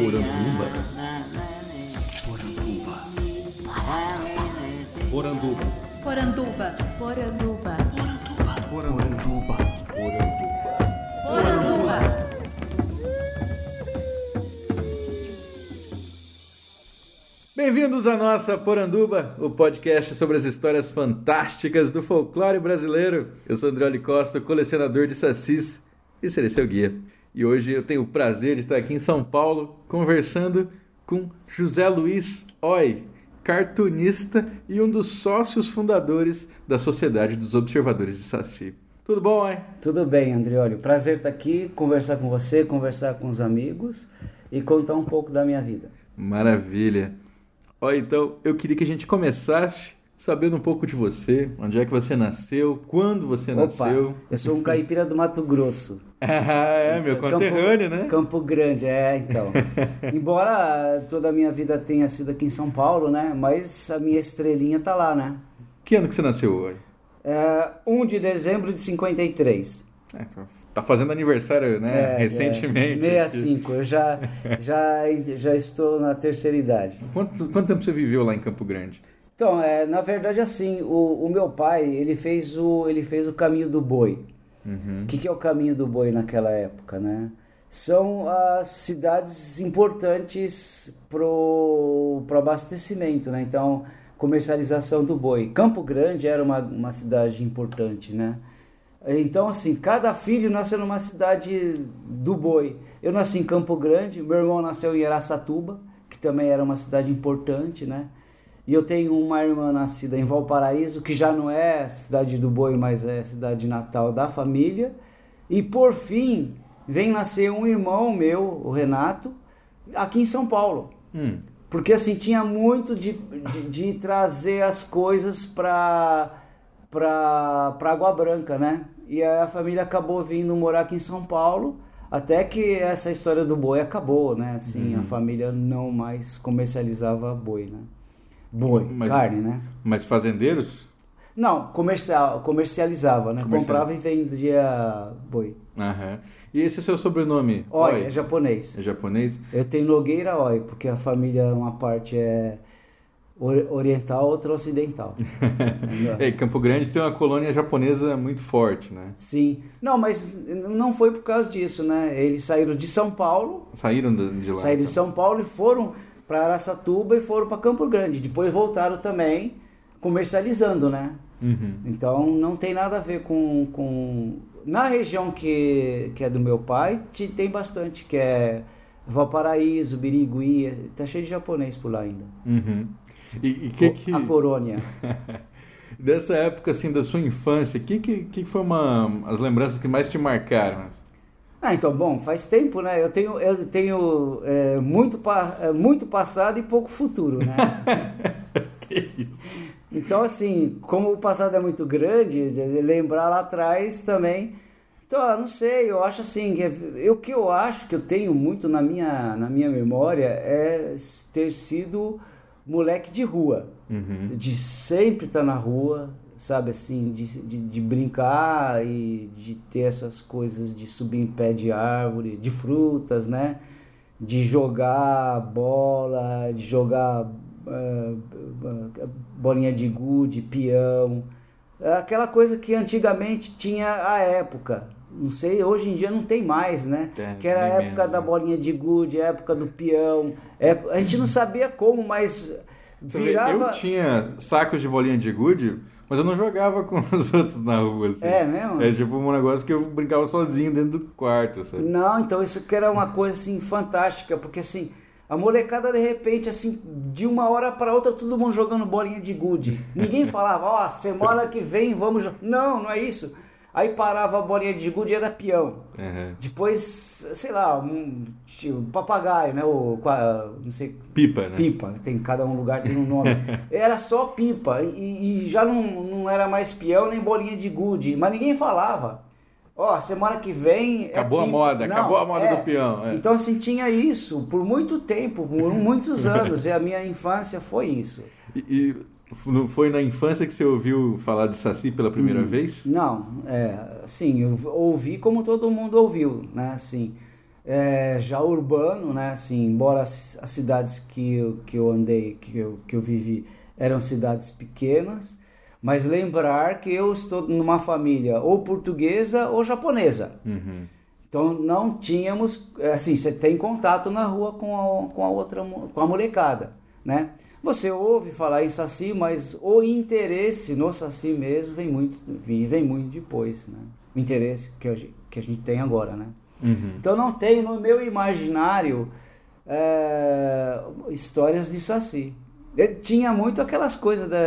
Poranduba. Poranduba. Poranduba. Poranduba. Poranduba. Poranduba. Poranduba. Bem-vindos à nossa Poranduba, o podcast sobre as histórias fantásticas do folclore brasileiro. Eu sou André Oli Costa, colecionador de sacis e serei seu guia. E hoje eu tenho o prazer de estar aqui em São Paulo conversando com José Luiz Oi, cartunista e um dos sócios fundadores da Sociedade dos Observadores de Saci. Tudo bom, Oi? Tudo bem, Andrioli. Prazer estar aqui, conversar com você, conversar com os amigos e contar um pouco da minha vida. Maravilha. Ó, então eu queria que a gente começasse sabendo um pouco de você, onde é que você nasceu, quando você Opa, nasceu. eu sou um caipira do Mato Grosso. Ah, é, meu Campo- conterrâneo, né? Campo Grande, é, então. Embora toda a minha vida tenha sido aqui em São Paulo, né? Mas a minha estrelinha tá lá, né? Que ano que você nasceu hoje? É, 1 de dezembro de 53. É, tá fazendo aniversário, né? É, Recentemente. É, 65. Eu já, já, já estou na terceira idade. Quanto, quanto tempo você viveu lá em Campo Grande? Então, é, na verdade, assim, o, o meu pai, ele fez o, ele fez o caminho do boi. Uhum. O que, que é o caminho do boi naquela época, né? São as cidades importantes pro, pro abastecimento, né? Então, comercialização do boi. Campo Grande era uma, uma cidade importante, né? Então, assim, cada filho nasceu numa cidade do boi. Eu nasci em Campo Grande, meu irmão nasceu em Araçatuba, que também era uma cidade importante, né? E eu tenho uma irmã nascida em Valparaíso, que já não é cidade do boi, mas é cidade natal da família. E por fim, vem nascer um irmão meu, o Renato, aqui em São Paulo. Hum. Porque assim, tinha muito de, de, de trazer as coisas para para Água Branca, né? E aí a família acabou vindo morar aqui em São Paulo, até que essa história do boi acabou, né? Assim, Uhum. a família não mais comercializava boi, né? Boi, Mas- carne, né? Mas fazendeiros? Não, comercial, comercializava, né? Comercial. Comprava e vendia boi. Aham. E esse é o seu sobrenome? Oi, é japonês. É japonês? Eu tenho Nogueira Oi, porque a família, uma parte é ori- oriental, outra ocidental. É, Campo Grande tem uma colônia japonesa muito forte, né? Sim. Não, mas não foi por causa disso, né? Eles saíram de São Paulo, Saíram de de lá. saíram de então. São Paulo e foram para Araçatuba e foram para Campo Grande. Depois voltaram também comercializando, né? Uhum. Então não tem nada a ver com. com... Na região que, que é do meu pai, te- tem bastante, que é Valparaíso, Birigui, tá cheio de japonês por lá ainda. Uhum. E, e que que... A Corônia. Dessa época, assim, da sua infância, que que, que foi uma, as lembranças que mais te marcaram? Ah, então, bom, faz tempo, né? Eu tenho, eu tenho é, muito, pa- é, muito passado e pouco futuro, né? Então, assim, como o passado é muito grande, de- de lembrar lá atrás também. Então, eu não sei, eu acho assim, que eu, o que eu acho que eu tenho muito na minha, na minha memória é ter sido moleque de rua. Uhum. De sempre estar na rua, sabe assim, de, de, de brincar e de ter essas coisas de subir em pé de árvore, de frutas, né? De jogar bola, de jogar ah, bolinha de gude, peão. Aquela coisa que antigamente tinha a época. Não sei, hoje em dia não tem mais, né? É, que era a época menos, da né? bolinha de gude, a época do peão. ép- A gente não sabia como, mas virava... Eu tinha sacos de bolinha de gude, mas eu não jogava com os outros na rua, assim. É mesmo? É tipo um negócio que eu brincava sozinho dentro do quarto, sabe? Não, então isso que era uma coisa assim fantástica, porque assim, a molecada de repente assim, de uma hora para outra todo mundo jogando bolinha de gude. Ninguém falava, ó, semana que vem vamos jogar. Não, não é isso. Aí parava a bolinha de gude e era peão. Uhum. Depois, sei lá, um tipo, papagaio, né? O, qua- não sei, Pipa, né? pipa, tem cada um lugar tem um nome. Era só pipa e, e já não, não era mais peão nem bolinha de gude, mas ninguém falava. Ó, semana que vem. é Acabou a pipa. moda, acabou a moda do peão, é. Então, assim, tinha isso por muito tempo, por muitos anos, e a minha infância foi isso. E, e f- foi na infância que você ouviu falar de Saci pela Hum. primeira vez? Não, é, assim, eu ouvi como todo mundo ouviu, né, assim. é, já urbano, né? Assim, embora as, as cidades que eu, que eu andei, que eu, que eu vivi, eram cidades pequenas, mas lembrar que eu estou numa família ou portuguesa ou japonesa. Uhum. Então não tínhamos, assim, você tem contato na rua com a, com a outra, com a molecada, né? Você ouve falar em Saci, mas o interesse no Saci mesmo vem muito, vem, muito depois, né? O interesse que a gente, que a gente tem agora, né? Uhum. Então não tem no meu imaginário é, histórias de Saci. Eu tinha muito aquelas coisas da.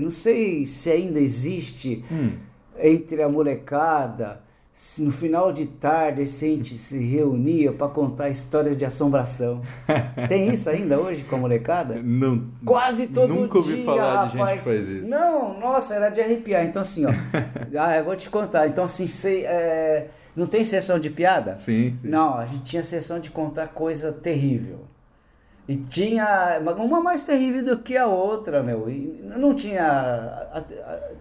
Não sei se ainda existe Hum. entre a molecada. No final de tarde a gente se reunia para contar histórias de assombração. Tem isso ainda hoje com a molecada? Não, Quase todo Nunca ouvi dia, falar de gente rapaz. que faz isso. Não, nossa, era de arrepiar. Então assim, ó. ah, eu vou te contar. Então assim, cê, é, não tem sessão de piada? Sim. sim. Não, a gente tinha sessão de contar coisa terrível. E tinha uma mais terrível do que a outra, meu. E não tinha.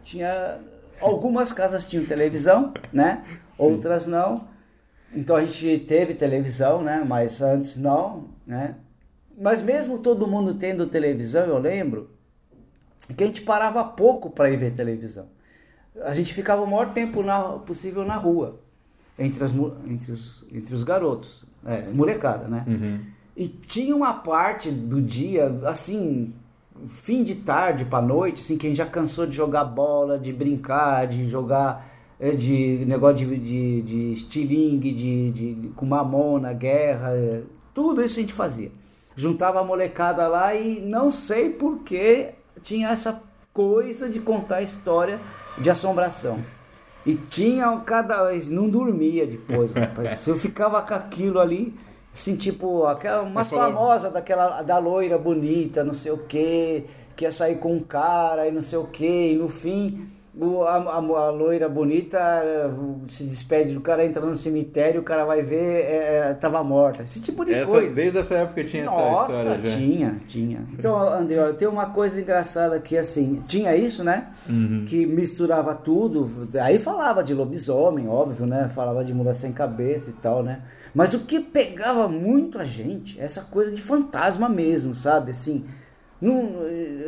Tinha. Algumas casas tinham televisão, né? Outras não. Então a gente teve televisão, né? Mas antes não, né? Mas mesmo todo mundo tendo televisão, eu lembro que a gente parava pouco para ir ver televisão. A gente ficava o maior tempo na- possível na rua, entre, as, entre, os, entre os garotos, é, molecada, né? Uhum. E tinha uma parte do dia, assim, fim de tarde pra noite, assim, que a gente já cansou de jogar bola, de brincar, de jogar, é, de negócio de, de, de estilingue, de, de, de- com mamona, guerra, é, tudo isso a gente fazia. Juntava a molecada lá e não sei por que tinha essa coisa de contar história de assombração. E tinha cada vez, não dormia depois, rapaz. Eu ficava com aquilo ali, assim, tipo, aquela, falava- famosa daquela, da loira bonita, não sei o que, que ia sair com um cara e não sei o que, e no fim o, a, a, a loira bonita eh, se despede do cara, entra no cemitério, o cara vai ver, é, é, tava morta. Esse tipo de Essa, coisa. desde essa época tinha Nossa, essa história já. tinha, tinha. Então, André, olha, tem uma coisa engraçada que assim, tinha isso, né? Uhum. Que misturava tudo. Aí falava de lobisomem, óbvio, né? Falava de mula sem cabeça e tal, né? Mas o que pegava muito a gente, essa coisa de fantasma mesmo, sabe? Assim, não,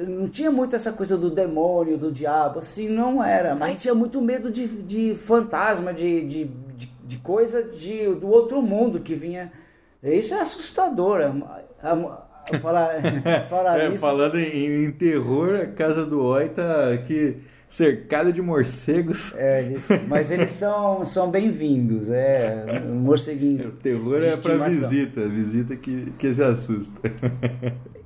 não tinha muito essa coisa do demônio, do diabo, assim, não era. Mas tinha muito medo de, de fantasma, de, de, de, coisa de, do outro mundo que vinha. Isso é assustador. A- a- a- falar, falar É, isso. falando em, em terror, a casa do Oi tá aqui cercada de morcegos. É, eles- mas eles são, são bem-vindos, é. Morceguinho. O terror é estimação. visita, visita que, que se assusta.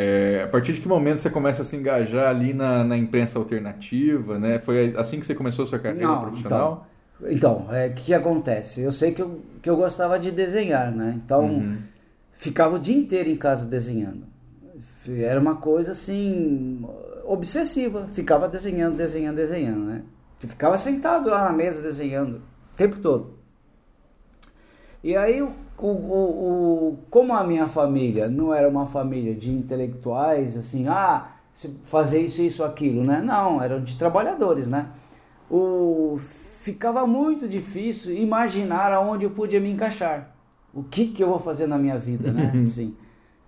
É, a partir de que momento você começa a se engajar ali na, na imprensa alternativa, né? Foi assim que você começou a sua carreira Não, profissional? Então, é, o que, que acontece? Eu sei que eu, que eu gostava de desenhar, né? Então, Uhum. ficava o dia inteiro em casa desenhando. Era uma coisa assim, obsessiva. Ficava desenhando, desenhando, desenhando, né? Eu ficava sentado lá na mesa desenhando tempo todo. E aí, o, o, o- como a minha família não era uma família de intelectuais, assim, ah, fazer isso, isso, aquilo, né? Não, eram de trabalhadores, né? O, ficava muito difícil imaginar aonde eu podia me encaixar. O que, que eu vou fazer na minha vida, né? Assim,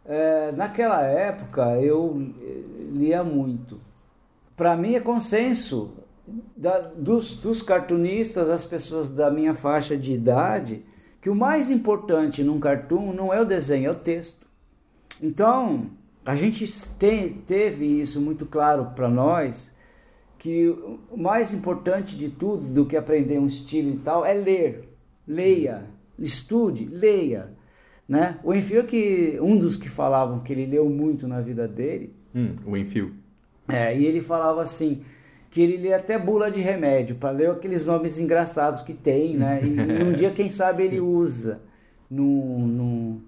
é, naquela época, eu eh, lia muito. Para mim é consenso da- dos, dos cartunistas, das pessoas da minha faixa de idade, que o mais importante num cartoon não é o desenho, é o texto. Então, a gente te- teve isso muito claro para nós, que o mais importante de tudo, do que aprender um estilo e tal, é ler. Leia, estude, leia. Né? O Enfio, que um dos que falavam que ele leu muito na vida dele, Hum, o Enfio. é, e ele falava assim, que ele lê até bula de remédio, para ler aqueles nomes engraçados que tem, né? E um dia, quem sabe, ele usa num, num,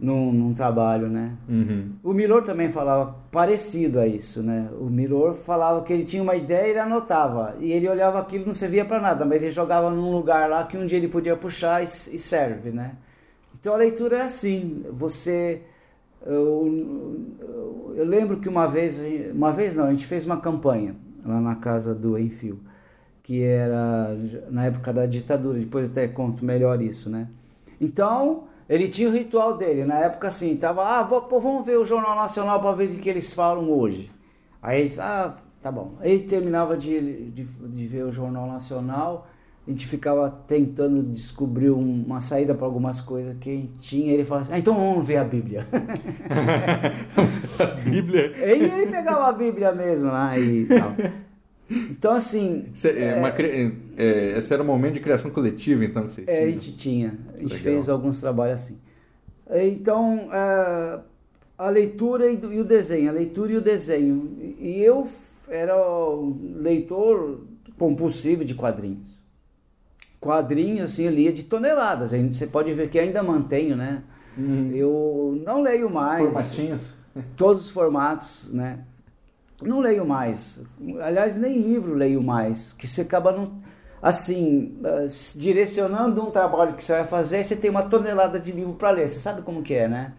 num, num trabalho, né? Uhum. O Milor também falava parecido a isso, né? O Milor falava que ele tinha uma ideia e ele anotava. E ele olhava aquilo e não servia para nada, mas ele jogava num lugar lá que um dia ele podia puxar e, e serve, né? Então a leitura é assim, você... Eu, eu lembro que uma vez, uma vez não, a gente fez uma campanha lá na casa do Enfio, que era na época da ditadura, depois até conto melhor isso, né? Então, ele tinha o ritual dele, na época assim, tava, ah, pô, vamos ver o Jornal Nacional para ver o que eles falam hoje. Aí, ah, tá bom. Aí terminava de, de, de ver o Jornal Nacional, a gente ficava tentando descobrir uma saída para algumas coisas que a gente tinha. Ele falava assim: ah, então vamos ver a Bíblia. a Bíblia? E ele pegava a Bíblia mesmo lá e tal. Então, assim. Cê, é, uma, é, esse era um momento de criação coletiva, então, que vocês É, a gente tinha. A gente Legal. fez alguns trabalhos assim. Então, a, a leitura e, e, o desenho, a leitura e o desenho. E eu era leitor compulsivo de quadrinhos quadrinhos, assim, eu lia de toneladas. Você pode ver que ainda mantenho, né? Uhum. Eu não leio mais. Formatinhos? Todos os formatos, né? Não leio mais. Aliás, nem livro leio mais. Que você acaba não, assim, eh, direcionando um trabalho que você vai fazer, você tem uma tonelada de livro para ler. Você sabe como que é, né?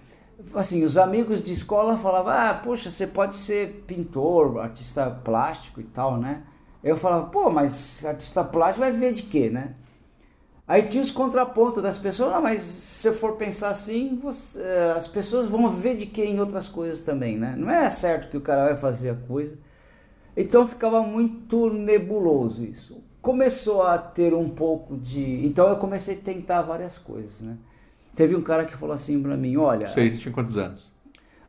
Assim, os amigos de escola falavam, ah, poxa, você pode ser pintor, artista plástico e tal, né? Eu falava, pô, mas artista plástico vai viver de quê, né? Aí tinha os contrapontos das pessoas, ah, mas se eu for pensar assim, você, eh, as pessoas vão ver de que em outras coisas também, né? Não é certo que o cara vai fazer a coisa. Então ficava muito nebuloso isso. Começou a ter um pouco de. Então eu comecei a tentar várias coisas, né? Teve um cara que falou assim pra mim: olha. Você tinha quantos anos?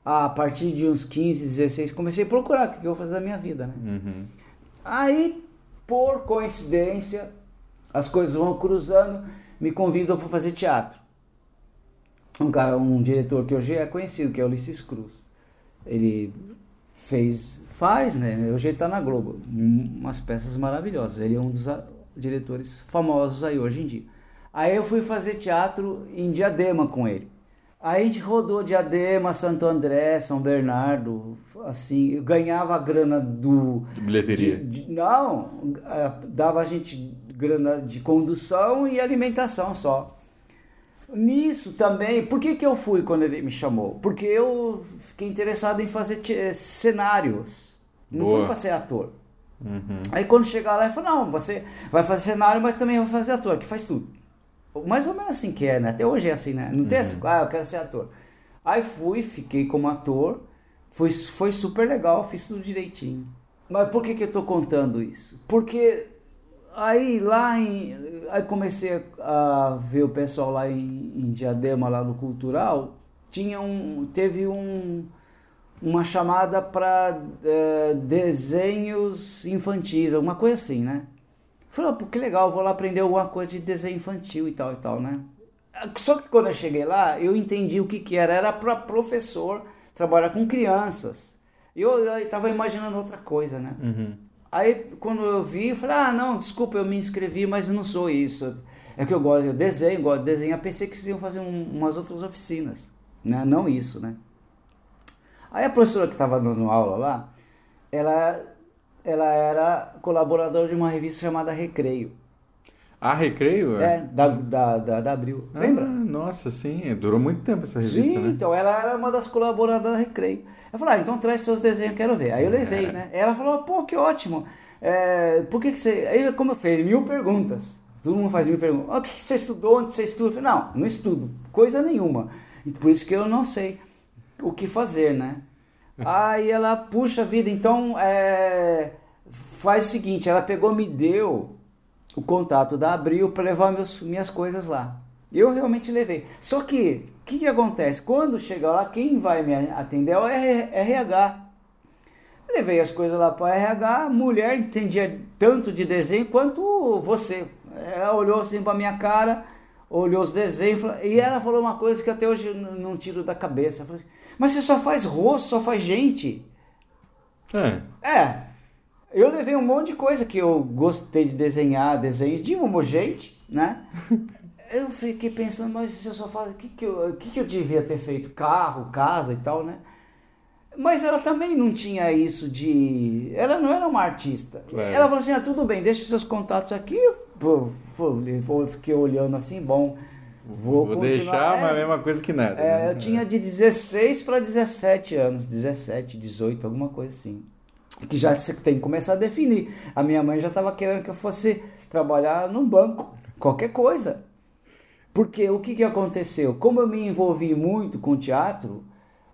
A partir de uns 15, 16, comecei a procurar o que eu vou fazer da minha vida, né? Uhum. Aí, por coincidência, as coisas vão cruzando, me convidam para fazer teatro. Um cara, um diretor que hoje é conhecido, que é Ulisses Cruz. Ele fez, faz, né? Hoje ele está na Globo, umas peças maravilhosas. Ele é um dos diretores famosos aí hoje em dia. Aí eu fui fazer teatro em Diadema com ele. Aí a gente rodou Diadema, Santo André, São Bernardo, assim, ganhava a grana do. De bilheteria? De, de, não, dava a gente grana de condução e alimentação só. Nisso também, por que, que eu fui quando ele me chamou? Porque eu fiquei interessado em fazer cenários. Não Boa. fui para ser ator. Uhum. Aí quando chegar lá, ele falou: Não, você vai fazer cenário, mas também vai fazer ator, que faz tudo. Mais ou menos assim que é, né? Até hoje é assim, né? Não uhum. tem assim, ah, eu quero ser ator. Aí fui, fiquei como ator, foi, foi super legal, fiz tudo direitinho. Mas por que, que eu tô contando isso? Porque Aí lá em. Aí comecei a ver o pessoal lá em, em Diadema, lá no Cultural, tinha um. Teve um, uma chamada para é, desenhos infantis, alguma coisa assim, né? Falei, pô, que legal, vou lá aprender alguma coisa de desenho infantil e tal e tal, né? Só que quando eu cheguei lá, eu entendi o que, que era. Era para professor trabalhar com crianças. Eu estava imaginando outra coisa, né? Uhum. Aí quando eu vi, eu falei, ah, não, desculpa, eu me inscrevi, mas eu não sou isso. É que eu gosto, eu desenho, gosto de desenhar, pensei que vocês iam fazer um, umas outras oficinas, né? Não isso, né? Aí a professora que estava dando aula lá, ela, ela era colaboradora de uma revista chamada Recreio. Ah, Recreio? É, da, da, da, da Abril. Ah, Lembra? Nossa, sim. Durou muito tempo essa revista, sim, né? então ela era uma das colaboradoras da Recreio. Eu falei, ah, então traz seus desenhos, quero ver. Aí eu levei, é. né? Ela falou, pô, que ótimo. É, por que, que você. Aí, como eu fiz? Mil perguntas. Todo mundo faz mil perguntas. O que você estudou? Onde você estuda? Eu falei, não, não estudo. Coisa nenhuma. E por isso que eu não sei o que fazer, né? Aí ela, puxa vida, então é, faz o seguinte: ela pegou, me deu o contato da Abril para levar meus, minhas coisas lá. Eu realmente levei. Só que, o que, que acontece? Quando chegar lá, quem vai me atender é o RH. Eu levei as coisas lá para o RH, a mulher entendia tanto de desenho quanto você. Ela olhou assim para minha cara, olhou os desenhos e ela falou uma coisa que até hoje não tiro da cabeça. Assim, Mas você só faz rosto, só faz gente. É. É, eu levei um monte de coisa que eu gostei de desenhar, desenhos de uma gente, né? Eu fiquei pensando, mas se eu só faço, o que que eu, que que eu devia ter feito? Carro, casa e tal, né? Mas ela também não tinha isso de. Ela não era uma artista. É. Ela falou assim: ah, tudo bem, deixa seus contatos aqui. Pô, pô, eu fiquei olhando assim, bom. Vou, vou deixar, é, mas a mesma coisa que nada. É, né? Eu tinha de 16 para 17 anos, 17, 18, alguma coisa assim. que já tem que começar a definir. A minha mãe já estava querendo que eu fosse trabalhar num banco, qualquer coisa. Porque o que, que aconteceu? Como eu me envolvi muito com teatro,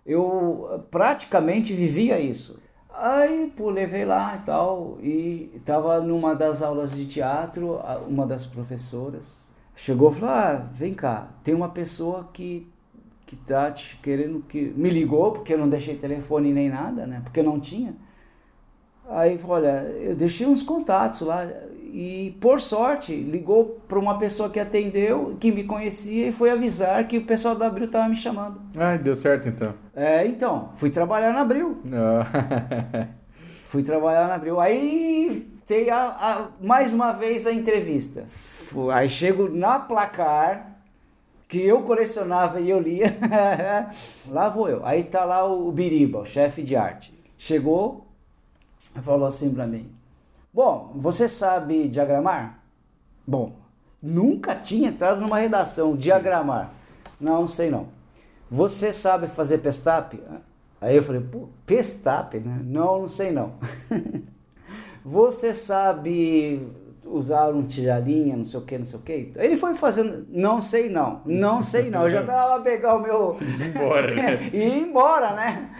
eu praticamente vivia isso. Aí, pô, levei lá e tal, e estava numa das aulas de teatro, uma das professoras chegou e falou: Ah, vem cá, tem uma pessoa que, que tá te querendo que. Me ligou, porque eu não deixei telefone nem nada, né? Porque não tinha. Aí Olha, eu deixei uns contatos lá, e por sorte ligou para uma pessoa que atendeu, que me conhecia e foi avisar que o pessoal da Abril estava me chamando. Ah, deu certo então. É, então, fui trabalhar na Abril. Ah. fui trabalhar na Abril. Aí tem a, a, mais uma vez a entrevista. Aí chego na placar que eu colecionava e eu lia. lá vou eu. Aí tá lá o Biriba, o chefe de arte. Chegou, falou assim para mim: Bom, você sabe diagramar? Bom, nunca tinha entrado numa redação diagramar. Não, sei não. Você sabe fazer pestap? Aí eu falei, pô, pestap, né? Não, não sei não. você sabe usar um tijarinha, não sei o que, não sei o que. Ele foi fazendo, não sei não, não sei não. Eu já tava a pegar o meu. Embora, né? e ir embora, né?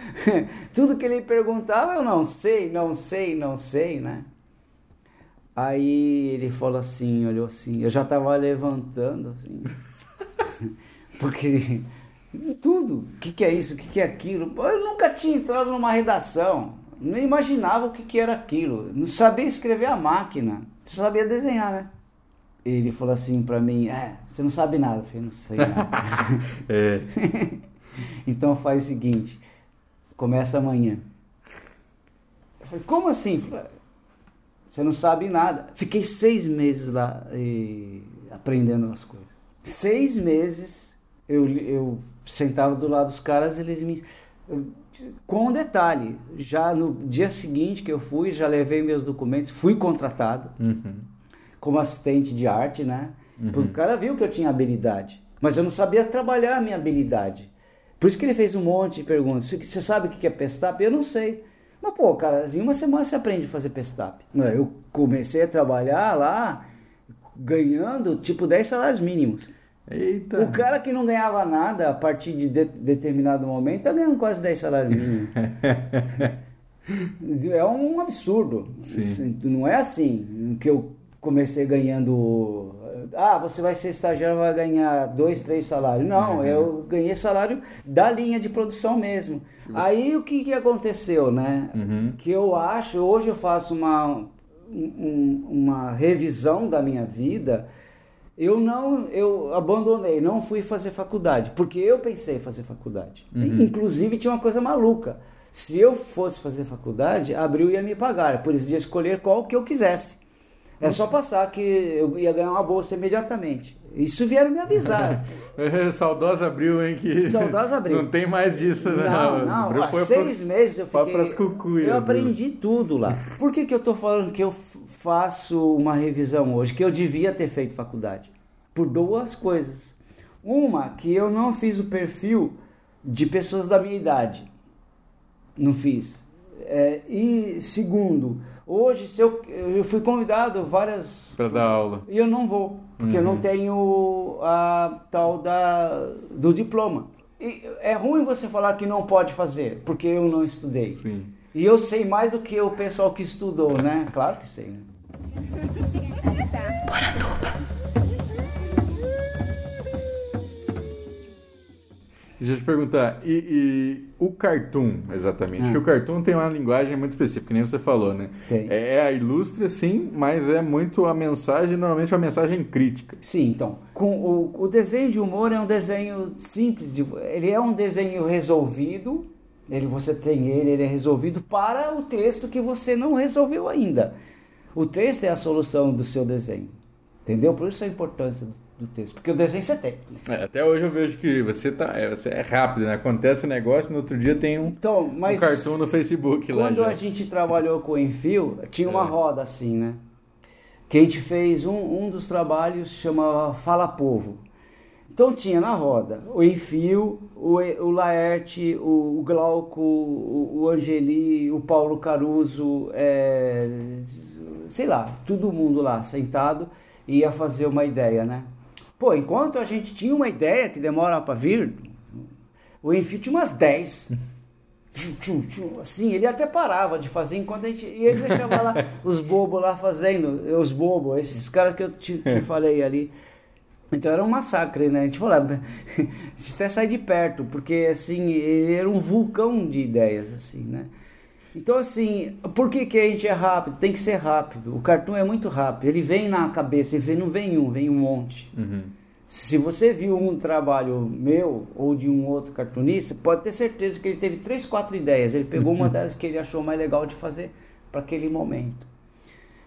Tudo que ele perguntava, eu não sei, não sei, não sei, né? Aí ele falou assim, olhou assim, eu já tava levantando assim. Porque tudo, o que, que é isso, o que, que é aquilo? Eu nunca tinha entrado numa redação, não imaginava o que, que era aquilo, não sabia escrever a máquina, só sabia desenhar, né? Ele falou assim pra mim, é, você não sabe nada, eu falei, não sei nada. é. então faz o seguinte, começa amanhã. Eu falei, como assim? Falei, você não sabe nada. Fiquei seis meses lá e, aprendendo as coisas. Seis meses eu, eu sentava do lado dos caras eles me. Com um detalhe, já no dia seguinte que eu fui, já levei meus documentos, fui contratado uhum. como assistente de arte, né? Uhum. Porque o cara viu que eu tinha habilidade, mas eu não sabia trabalhar a minha habilidade. Por isso que ele fez um monte de perguntas. Você sabe o que é pestap? Eu não sei. Mas, pô, cara, em uma semana você aprende a fazer pestap. Eu comecei a trabalhar lá ganhando tipo 10 salários mínimos. Eita. O cara que não ganhava nada a partir de, de determinado momento tá ganhando quase 10 salários mínimos. é um absurdo. Sim. Não é assim que eu comecei ganhando. Ah, você vai ser estagiário, vai ganhar dois, três salários. Não, Uhum. eu ganhei salário da linha de produção mesmo. Aí o que, que aconteceu, né? Uhum. Que eu acho, hoje eu faço uma, um- uma revisão da minha vida. Eu não, eu abandonei, não fui fazer faculdade, porque eu pensei em fazer faculdade. Uhum. Inclusive tinha uma coisa maluca. Se eu fosse fazer faculdade, Abril ia me pagar, por isso ia escolher qual que eu quisesse. É só passar que eu ia ganhar uma bolsa imediatamente. Isso vieram me avisar. Saudosa Abril, hein? Que Saudosa Abril. Não tem mais disso, né? Não, não, Abril há seis pro- meses eu fiquei... pras cucuias, eu Abril. aprendi tudo lá. Por que, que eu tô falando que eu faço uma revisão hoje? Que eu devia ter feito faculdade? Por duas coisas. Uma, que eu não fiz o perfil de pessoas da minha idade. Não fiz. É, e segundo, hoje se eu, eu fui convidado várias Pra dar aula. e eu não vou, porque eu Uhum. não tenho a tal da, do diploma. E é ruim você falar que não pode fazer, porque eu não estudei. Sim. E eu sei mais do que o pessoal que estudou, né? Claro que sei. Né? Deixa eu te perguntar, e, e o cartoon, exatamente? Ah. O cartoon tem uma linguagem muito específica, que nem você falou, né? Tem. É, é a ilustre, sim, mas é muito a mensagem, normalmente uma mensagem crítica. Sim, então, com o, o desenho de humor é um desenho simples, de- ele é um desenho resolvido, ele, você tem ele, ele é resolvido para o texto que você não resolveu ainda. O texto é a solução do seu desenho, entendeu? Por isso a importância do, do texto, porque o desenho você tem. É, até hoje eu vejo que você, tá, é, você é rápido, né? Acontece o negócio, no outro dia tem um, Então, mas um cartoon no Facebook lá quando já. a gente trabalhou com o Enfio, tinha uma É. roda assim, né? Que a gente fez um, um dos trabalhos chama Fala Povo. Então tinha na roda o Enfio, o, E- o Laerte, o, o Glauco, o, o Angeli, o Paulo Caruso, é, sei lá, todo mundo lá sentado ia fazer uma ideia, né? Pô, enquanto a gente tinha uma ideia que demora para vir, o Enfio tinha umas 10. Tchum, tchum, tchum, Assim, ele até parava de fazer enquanto a gente. E ele deixava lá os bobos lá fazendo, os bobos, esses caras que eu te, te falei ali. Então era um massacre, né? A gente falava, a gente até sai de perto, porque assim, ele era um vulcão de ideias, assim, né? Então, assim, por que, que a gente é rápido? Tem que ser rápido. O cartoon é muito rápido. Ele vem na cabeça, ele vem, não vem um, vem um monte. Uhum. Se você viu um trabalho meu ou de um outro cartunista, pode ter certeza que ele teve três, quatro ideias. Ele pegou uma delas que ele achou mais legal de fazer para aquele momento.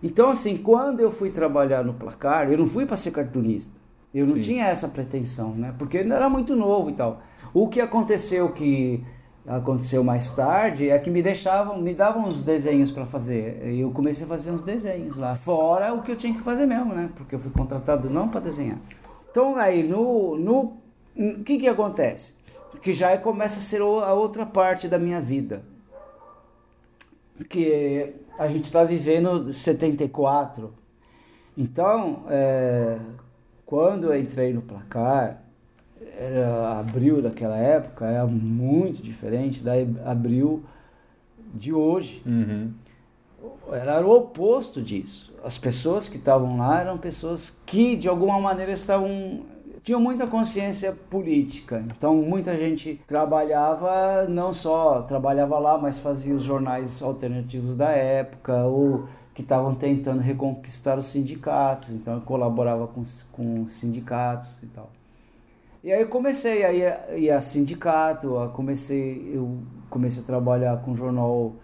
Então, assim, quando eu fui trabalhar no placar, eu não fui para ser cartunista. Eu não Sim. tinha essa pretensão, né? Porque eu ainda era muito novo e tal. O que aconteceu que aconteceu mais tarde é que me deixavam, me davam uns desenhos para fazer. E eu comecei a fazer uns desenhos lá, fora o que eu tinha que fazer mesmo, né? Porque eu fui contratado não para desenhar. Então aí no no o que que acontece? Que já começa a ser a outra parte da minha vida. Que a gente está vivendo 74. Então, é, quando eu entrei no placar, era abril daquela época, era muito diferente da abril de hoje. Uhum. Era o oposto disso. As pessoas que estavam lá eram pessoas que, de alguma maneira, estavam tinham muita consciência política. Então, muita gente trabalhava, não só trabalhava lá, mas fazia os jornais alternativos da época, ou que estavam tentando reconquistar os sindicatos. Então, colaborava com, com os sindicatos e tal. E aí eu comecei a ir a, ir a sindicato, a comecei, eu comecei a trabalhar com jornal,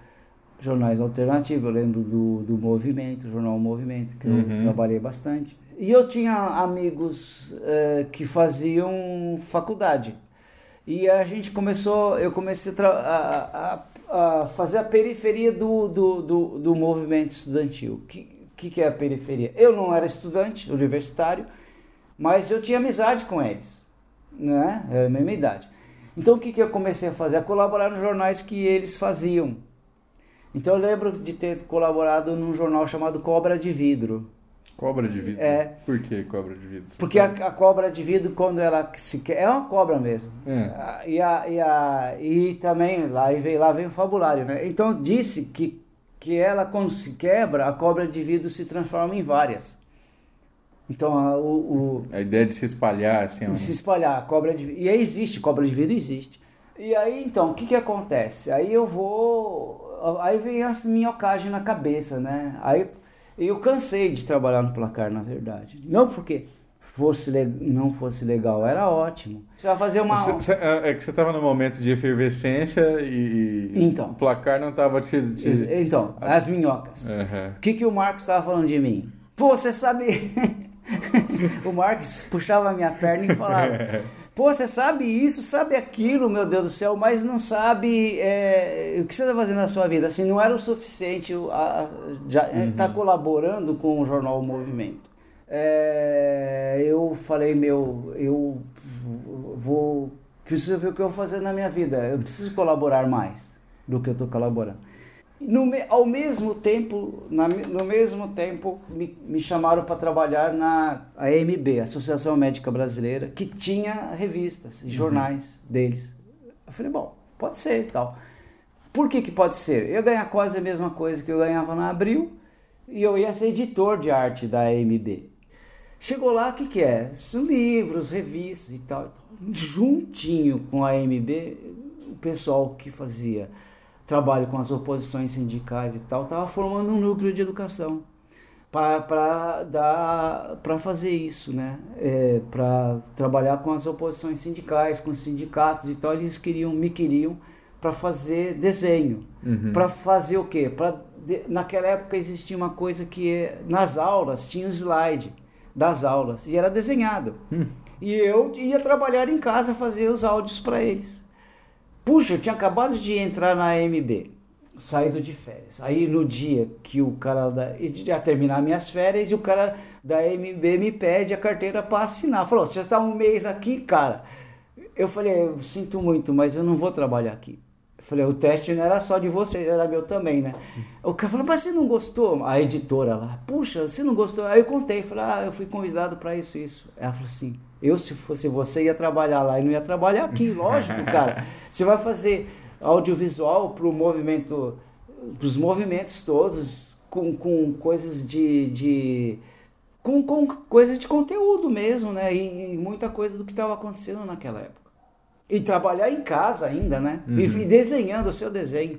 jornais alternativos, eu lembro do, do Movimento, Jornal Movimento, que eu Uhum. trabalhei bastante. E eu tinha amigos eh, que faziam faculdade. E a gente começou, eu comecei a- a- a fazer a periferia do, do, do, do movimento estudantil. O que, que, que é a periferia? Eu não era estudante universitário, mas eu tinha amizade com eles, né? É a mesma idade. Então o que, que eu comecei a fazer? A colaborar nos jornais que eles faziam. Então eu lembro de ter colaborado num jornal chamado Cobra de Vidro. Cobra de vidro? É. Por que cobra de vidro? Porque a, a cobra de vidro, quando ela se quer. É uma cobra mesmo. É. E, a, e, a, e também lá e vem, lá vem o fabulário, né? Então disse que, que ela, quando se quebra, a cobra de vidro se transforma em várias. Então a- o, o, A ideia de se espalhar, assim, ó. se espalhar, cobra de E aí existe, cobra de vidro existe. E aí então, o que que acontece? Aí eu vou. Aí vem as minhocagem na cabeça, né? Aí eu cansei de trabalhar no placar, na verdade. Não porque fosse não fosse legal, era ótimo. Você vai fazer uma. Você- é é que você estava no momento de efervescência e, Então. o placar não estava te... te... Então, as minhocas. O que, que o Marcos estava falando de mim? Pô, você sabe. o Marcos puxava a minha perna e falava: Pô, você sabe isso, sabe aquilo, meu Deus do céu, mas não sabe é, o que você está fazendo na sua vida. Assim, não era o suficiente o- a- a- já estar colaborando com o jornal O Movimento. É, eu falei: Meu, eu vou. Preciso ver o que eu vou fazer na minha vida. Eu preciso colaborar mais do que eu estou colaborando. No, ao mesmo tempo, na me- no mesmo tempo, me, me chamaram para trabalhar na AMB, Associação Médica Brasileira, que tinha revistas e jornais deles. Eu falei, bom, pode ser e tal. Por que, que pode ser? Eu ganhar quase a mesma coisa que eu ganhava na Abril e eu ia ser editor de arte da AMB. Chegou lá, o que, que é? Livros, revistas e tal. Juntinho com a AMB, o pessoal que fazia trabalho com as oposições sindicais e tal, estava formando um núcleo de educação para fazer isso, né? É, para trabalhar com as oposições sindicais, com os sindicatos e tal. Eles queriam, me queriam para fazer desenho. Para fazer o quê? Pra, de- naquela época existia uma coisa que é, nas aulas tinha um slide das aulas e era desenhado. E eu ia trabalhar em casa fazer os áudios para eles. Puxa, eu tinha acabado de entrar na AMB. saído de férias. Aí no dia que o cara da, ia terminar minhas férias e o cara da MB me pede a carteira para assinar. Falou: "Você está um mês aqui, cara?" Eu falei: "Eu sinto muito, mas eu não vou trabalhar aqui." Eu falei: "O teste não era só de vocês, era meu também, né?" O cara falou: "Mas você não gostou?" A editora lá: "Puxa, você não gostou?" Aí eu contei, falei: "Ah, eu fui convidado para isso isso." Ela falou assim: "Eu se fosse você ia trabalhar lá e não ia trabalhar aqui, lógico, cara. Você vai fazer audiovisual para o movimento, para os movimentos todos, com, com coisas de, de com, com coisas de conteúdo mesmo, né? E, e muita coisa do que estava acontecendo naquela época. E trabalhar em casa ainda, né? Uhum. E, e desenhando o seu desenho.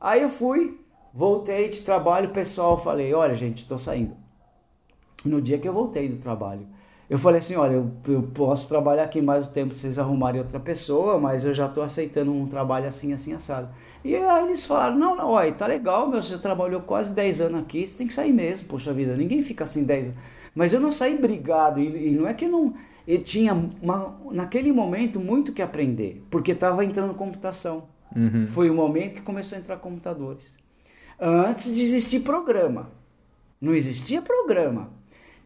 Aí eu fui, voltei de trabalho, pessoal, falei, olha gente, estou saindo. No dia que eu voltei do trabalho, eu falei assim, olha, eu, eu, posso trabalhar aqui mais o tempo se vocês arrumarem outra pessoa, mas eu já estou aceitando um trabalho assim, assim, assado. E aí eles falaram, não, não, olha, tá legal, meu, você trabalhou quase 10 anos aqui, você tem que sair mesmo, poxa vida, ninguém fica assim 10 anos. Mas eu não saí brigado, e, e não é que eu não... Eu tinha, uma, naquele momento, muito que aprender, porque estava entrando computação. Uhum. Foi o momento que começou a entrar computadores. Antes de existir programa. Não existia programa.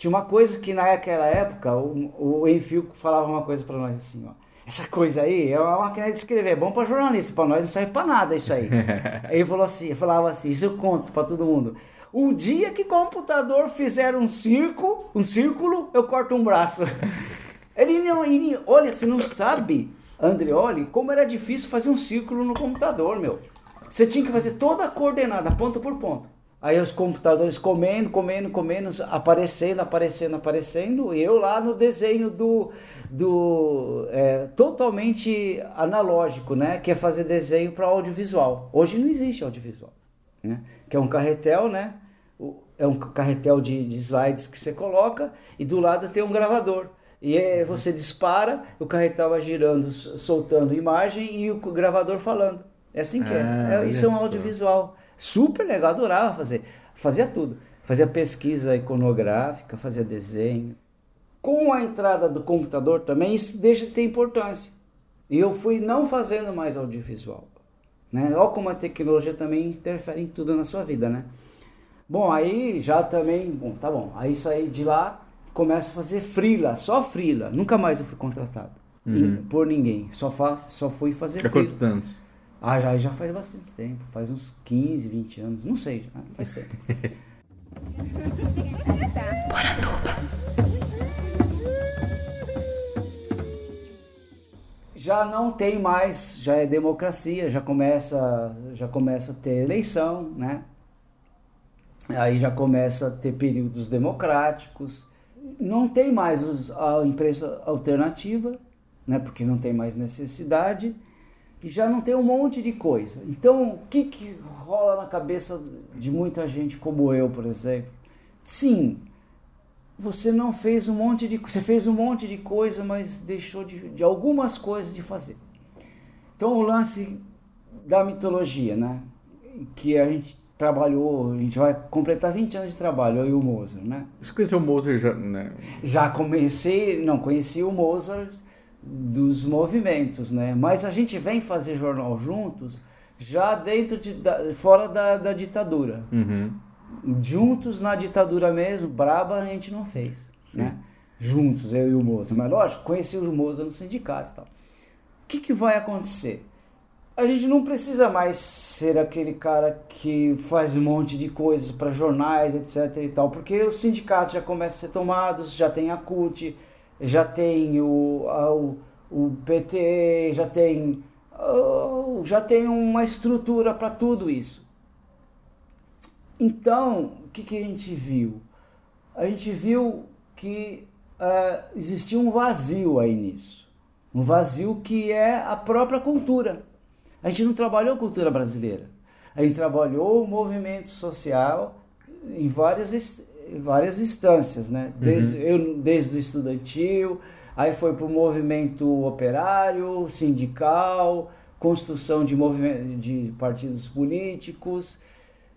Tinha uma coisa que naquela época o, o Enfio falava uma coisa para nós assim, ó. Essa coisa aí é uma máquina de escrever, é bom para jornalista, para nós não serve para nada isso aí. ele falou assim, falava assim, isso eu conto para todo mundo. O dia que computador fizer um círculo, um círculo, eu corto um braço. ele não, ele, olha, você não sabe, Andreoli, como era difícil fazer um círculo no computador, meu. Você tinha que fazer toda a coordenada, ponto por ponto. Aí os computadores comendo, comendo, comendo, aparecendo, aparecendo, aparecendo, e eu lá no desenho do, do é, totalmente analógico, né? Que é fazer desenho para audiovisual. Hoje não existe audiovisual, né? Que é um carretel, né? É um carretel de, de slides que você coloca e do lado tem um gravador. E é, você dispara, o carretel vai girando, soltando imagem e o gravador falando. É assim que é. Ah, é isso é um audiovisual. Super legal, adorava fazer. Fazia tudo. Fazia pesquisa iconográfica, fazia desenho. Com a entrada do computador também, isso deixa de ter importância. E eu fui não fazendo mais audiovisual. Né? Olha como a tecnologia também interfere em tudo na sua vida, né? Bom, aí já também, bom, tá bom. Aí saí de lá, começo a fazer frila, só frila. Nunca mais eu fui contratado uhum. por ninguém. Só faço, só fui fazer frila. quantos anos? Ah, já, já faz bastante tempo, faz uns 15, 20 anos, não sei, já faz tempo. já não tem mais, já é democracia, já começa, já começa a ter eleição, né? Aí já começa a ter períodos democráticos. Não tem mais os, a imprensa alternativa, né? Porque não tem mais necessidade já não tem um monte de coisa. Então, o que, que rola na cabeça de muita gente como eu, por exemplo? Sim, você não fez um monte de você fez um monte de coisa, mas deixou de, de algumas coisas de fazer. Então, o lance da mitologia, né? Que a gente trabalhou, a gente vai completar 20 anos de trabalho, eu e o Mozart, né? Você conheceu o Mozart já, né? Já comecei, não, conheci o Mozart dos movimentos, né? Mas a gente vem fazer jornal juntos já dentro de da, fora da, da ditadura. Uhum. Juntos na ditadura mesmo, braba a gente não fez, Sim. né? Juntos, eu e o Moza. Mas lógico, conheci o Moza no sindicato e tal. O que, que vai acontecer? A gente não precisa mais ser aquele cara que faz um monte de coisas para jornais, etc e tal, porque os sindicatos já começam a ser tomados, já tem a CUT, já tem o, o, o PT, já tem, já tem uma estrutura para tudo isso. Então, o que, que a gente viu? A gente viu que uh, existia um vazio aí nisso. Um vazio que é a própria cultura. A gente não trabalhou cultura brasileira. A gente trabalhou o movimento social em várias várias instâncias, né? Desde, uhum. eu, desde o estudantil, aí foi para o movimento operário, sindical, construção de, de partidos políticos,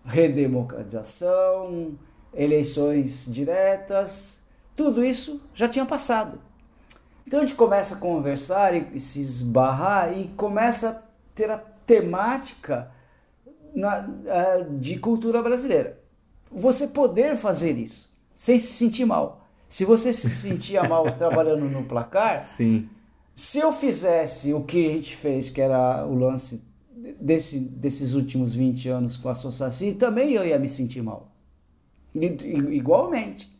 redemocratização, eleições diretas, tudo isso já tinha passado. Então a gente começa a conversar e, e se esbarrar e começa a ter a temática na, ah, de cultura brasileira. Você poder fazer isso sem se sentir mal. Se você se sentia mal trabalhando no placar, Sim. se eu fizesse o que a gente fez, que era o lance desse, desses últimos 20 anos com a Sosaci, também eu ia me sentir mal. Igualmente.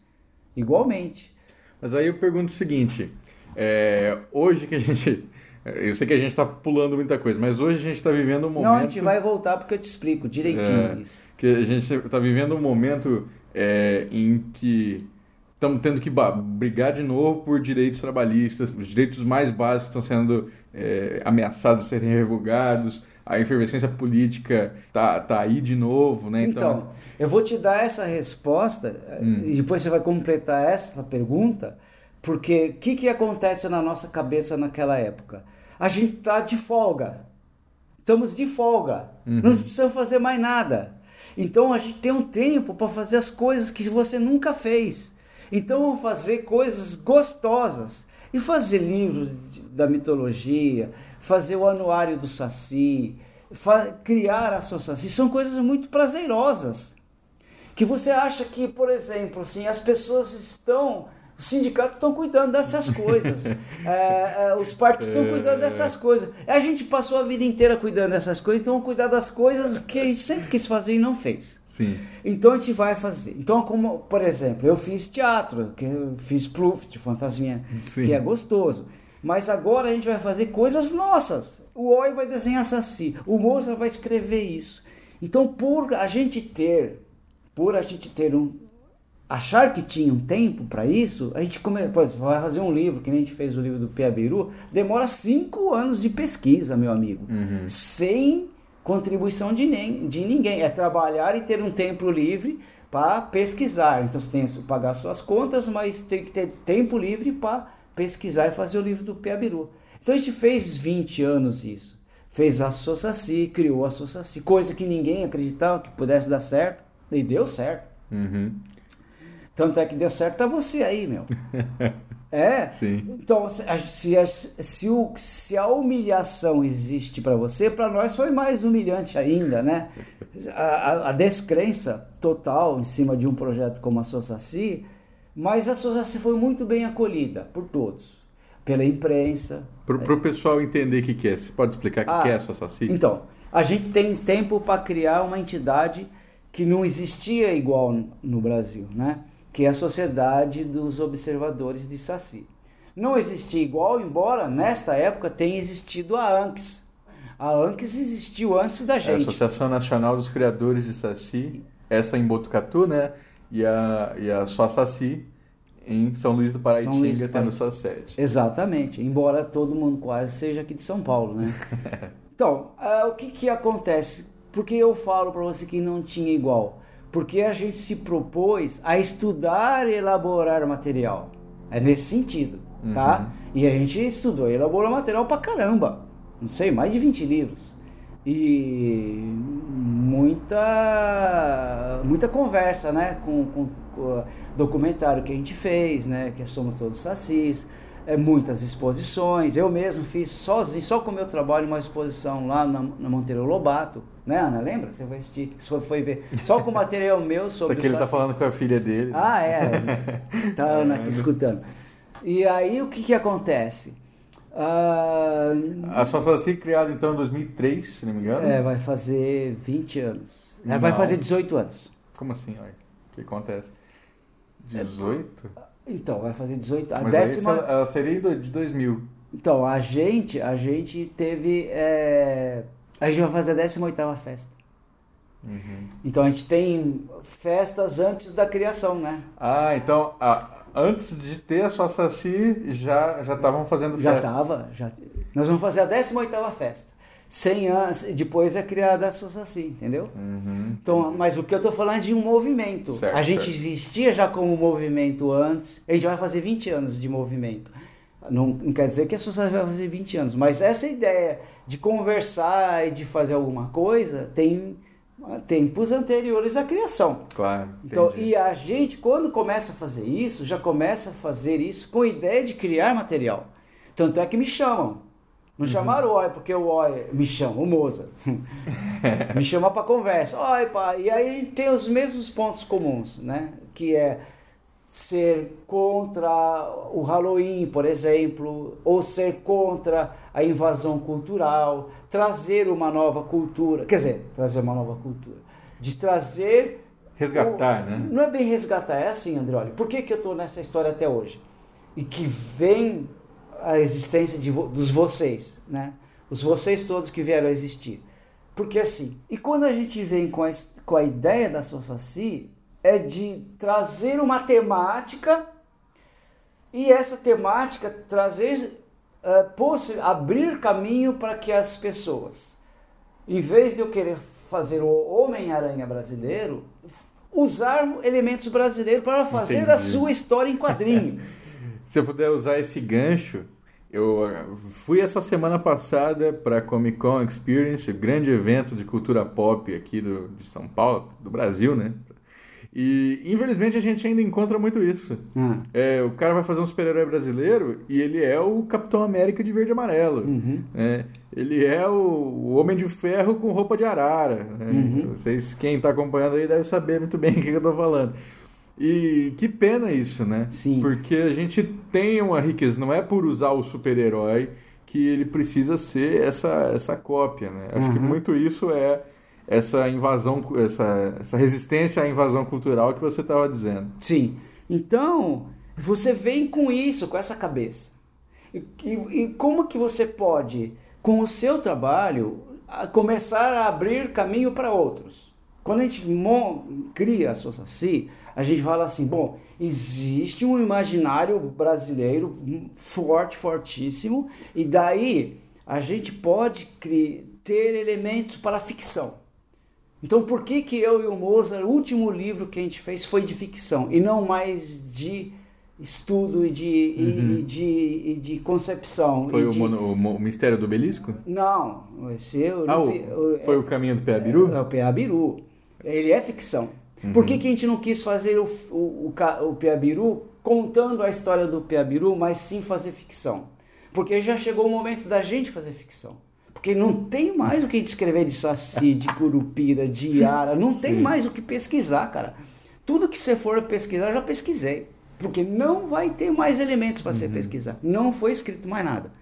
Igualmente. Mas aí eu pergunto o seguinte: é, hoje que a gente. Eu sei que a gente está pulando muita coisa, mas hoje a gente está vivendo um momento. Não, a gente vai voltar porque eu te explico direitinho É, isso. Que a gente está vivendo um momento é, em que estamos tendo que brigar de novo por direitos trabalhistas, os direitos mais básicos estão sendo é, ameaçados de serem revogados, a efervescência política tá, tá aí de novo, né? Então, eu vou te dar essa resposta Hum. e depois você vai completar essa pergunta, porque o que, que acontece na nossa cabeça naquela época? A gente tá de folga. Estamos de folga. Uhum. Não precisamos fazer mais nada. Então a gente tem um tempo para fazer as coisas que você nunca fez. Então fazer coisas gostosas. E fazer livros da mitologia, fazer o anuário do Saci, criar a sua Saci, são coisas muito prazerosas. Que você acha que, por exemplo, assim, as pessoas estão. Os sindicatos estão cuidando dessas coisas. É, é, os partidos estão cuidando dessas coisas. A gente passou a vida inteira cuidando dessas coisas, então vamos cuidar das coisas que a gente sempre quis fazer e não fez. Sim. Então a gente vai fazer. Então, como, por exemplo, eu fiz teatro, que eu fiz proof de fantasminha, Sim. que é gostoso. Mas agora a gente vai fazer coisas nossas. O Oi vai desenhar Saci, o Moza vai escrever isso. Então, por a gente ter, por a gente ter um achar que tinha um tempo para isso, a gente come, por exemplo, vai fazer um livro, que nem a gente fez o livro do Piabiru, demora cinco anos de pesquisa, meu amigo, sem contribuição de, nem, de ninguém. É trabalhar e ter um tempo livre para pesquisar. Então você tem que pagar suas contas, mas tem que ter tempo livre para pesquisar e fazer o livro do Piabiru. Então a gente fez 20 anos isso. Fez a Sosaci, criou a Sosaci, coisa que ninguém acreditava que pudesse dar certo, e deu certo. Uhum. Tanto é que deu certo tá você aí, meu. É. Sim. Então, se, a- se, se, o, se a humilhação existe para você, para nós foi mais humilhante ainda, né? A, a- descrença total em cima de um projeto como a Sosaci, mas a Sosaci foi muito bem acolhida por todos. Pela imprensa, Pro, pro pessoal entender o que, que é, você pode explicar o que, Ah, que é a sua Saci? Então, a gente tem tempo para criar uma entidade que não existia igual no Brasil, né? Que é a Sociedade dos Observadores de Saci. Não existia igual, embora nesta época tenha existido a ANCS. A ANCS existiu antes da É a gente. Associação Nacional dos Criadores de Saci, essa em Botucatu, né? E a, e a sua Saci em São Luís do Paraitinga, do tendo sua sede. Exatamente, embora todo mundo quase seja aqui de São Paulo, né? então, ah, o que que acontece? Por que eu falo para você que não tinha igual? Porque a gente se propôs a estudar e elaborar material. É nesse sentido, tá? E a gente estudou e elaborou material pra caramba. Não sei, mais de 20 livros. E muita muita conversa, né? Com, com, com o documentário que a gente fez, né? Que é Somos Todos Sacis. É, muitas exposições. Eu mesmo fiz sozinho, só com o meu trabalho, uma exposição lá na, na Monteiro Lobato. Né, Ana? Lembra? Você vai assistir, você foi ver. Só com material meu Isso sobre aqui o ele tá Saci. falando com a filha dele. né? Ah, é. Tá a Ana aqui escutando. E aí o que que acontece? Ah, A sua Saci criada então em 2003, se não me engano. é, vai fazer 20 anos. É, Vai fazer 18 anos. Como assim? O que acontece? 18? Então, vai fazer 18. A Mas décima... aí ela- seria de 2000. Então, a gente, a gente teve. é, A gente vai fazer a 18 festa. Uhum. Então a gente tem festas antes da criação, né? Ah, então a- antes de ter a sua Saci, já já estavam fazendo Já festas. estava. Já... Nós vamos fazer a 18 festa. 100 anos, depois é criada a Sosaci, entendeu? Uhum. Então, mas o que eu estou falando é de um movimento. Certo, a gente certo. existia já como movimento antes. A gente vai fazer 20 anos de movimento. Não, não quer dizer que a sociedade vai fazer 20 anos, mas essa ideia de conversar e de fazer alguma coisa tem tempos anteriores à criação. Claro. Então, e a gente, quando começa a fazer isso, já começa a fazer isso com a ideia de criar material. Tanto é que me chamam. Não chamaram o Oi porque o Oi me chama, o Moza. me chama para conversa. Oi, pai. E aí a gente tem os mesmos pontos comuns, né? Que é ser contra o Halloween, por exemplo, ou ser contra a invasão cultural, trazer uma nova cultura, quer dizer, trazer uma nova cultura, de trazer resgatar, o, né? Não é bem resgatar, é assim, André, olha, por que, que eu estou nessa história até hoje? E que vem a existência de, dos vocês, né? Os vocês todos que vieram a existir. Porque assim, e quando a gente vem com a, com a ideia da Sossaci, é de trazer uma temática e essa temática trazer, uh, abrir caminho para que as pessoas, em vez de eu querer fazer o Homem-Aranha brasileiro, usar elementos brasileiros para fazer Entendi. a sua história em quadrinho. Se eu puder usar esse gancho, eu fui essa semana passada para a Comic Con Experience, grande evento de cultura pop aqui do, de São Paulo, do Brasil, né? E infelizmente a gente ainda encontra muito isso. Uhum. É, o cara vai fazer um super-herói brasileiro e ele é o Capitão América de verde e amarelo. Uhum. É, ele é o, o, Homem de Ferro com roupa de arara. Né? Uhum. Vocês, quem está acompanhando aí deve saber muito bem o que eu estou falando. E que pena isso, né? Sim. Porque a gente tem uma riqueza, não é por usar o super-herói que ele precisa ser essa, essa cópia, né? Acho que muito isso é essa invasão, essa, essa resistência à invasão cultural que você estava dizendo. Sim. Então, você vem com isso, com essa cabeça. E, e, e como que você pode, com o seu trabalho, a começar a abrir caminho para outros? Quando a gente cria a Sosaci, a gente fala assim, bom, existe um imaginário brasileiro forte, fortíssimo, e daí a gente pode ter elementos para a ficção. Então por que que eu e o Mozart, o último livro que a gente fez foi de ficção e não mais de estudo e de, uhum. e de, e de concepção. Foi o, de... o, o, Mistério do Obelisco? Não, esse eu ah, o, foi é, o Caminho do Peabiru? É, é o Peabiru. Ele é ficção. Uhum. Por que, que a gente não quis fazer o, o, o, o Peabiru contando a história do Peabiru, mas sim fazer ficção? Porque já chegou o momento da gente fazer ficção. Porque não tem mais o que descrever de saci, de curupira, de iara, não tem Sim. mais o que pesquisar, cara. Tudo que você for pesquisar, eu já pesquisei. Porque não vai ter mais elementos para uhum. você pesquisar. Não foi escrito mais nada.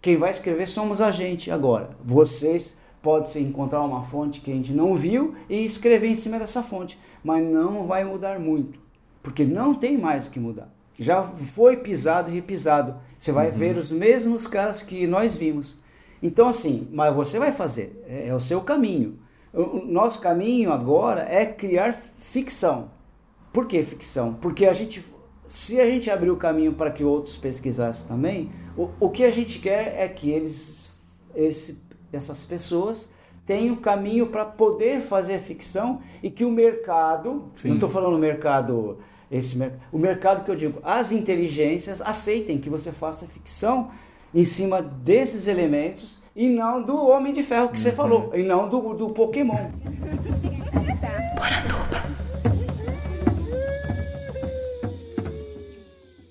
Quem vai escrever somos a gente agora. Vocês podem se encontrar uma fonte que a gente não viu e escrever em cima dessa fonte. Mas não vai mudar muito. Porque não tem mais o que mudar. Já foi pisado e repisado. Você vai uhum. ver os mesmos caras que nós vimos. Então, assim, mas você vai fazer, é, é o seu caminho. O nosso caminho agora é criar ficção. Por que ficção? Porque a gente, se a gente abrir o caminho para que outros pesquisassem também, o, o que a gente quer é que eles, esse, essas pessoas tenham caminho para poder fazer ficção e que o mercado, Sim. não estou falando mercado, esse o mercado que eu digo, as inteligências aceitem que você faça ficção em cima desses elementos e não do Homem de Ferro que uhum. você falou, e não do, do Pokémon.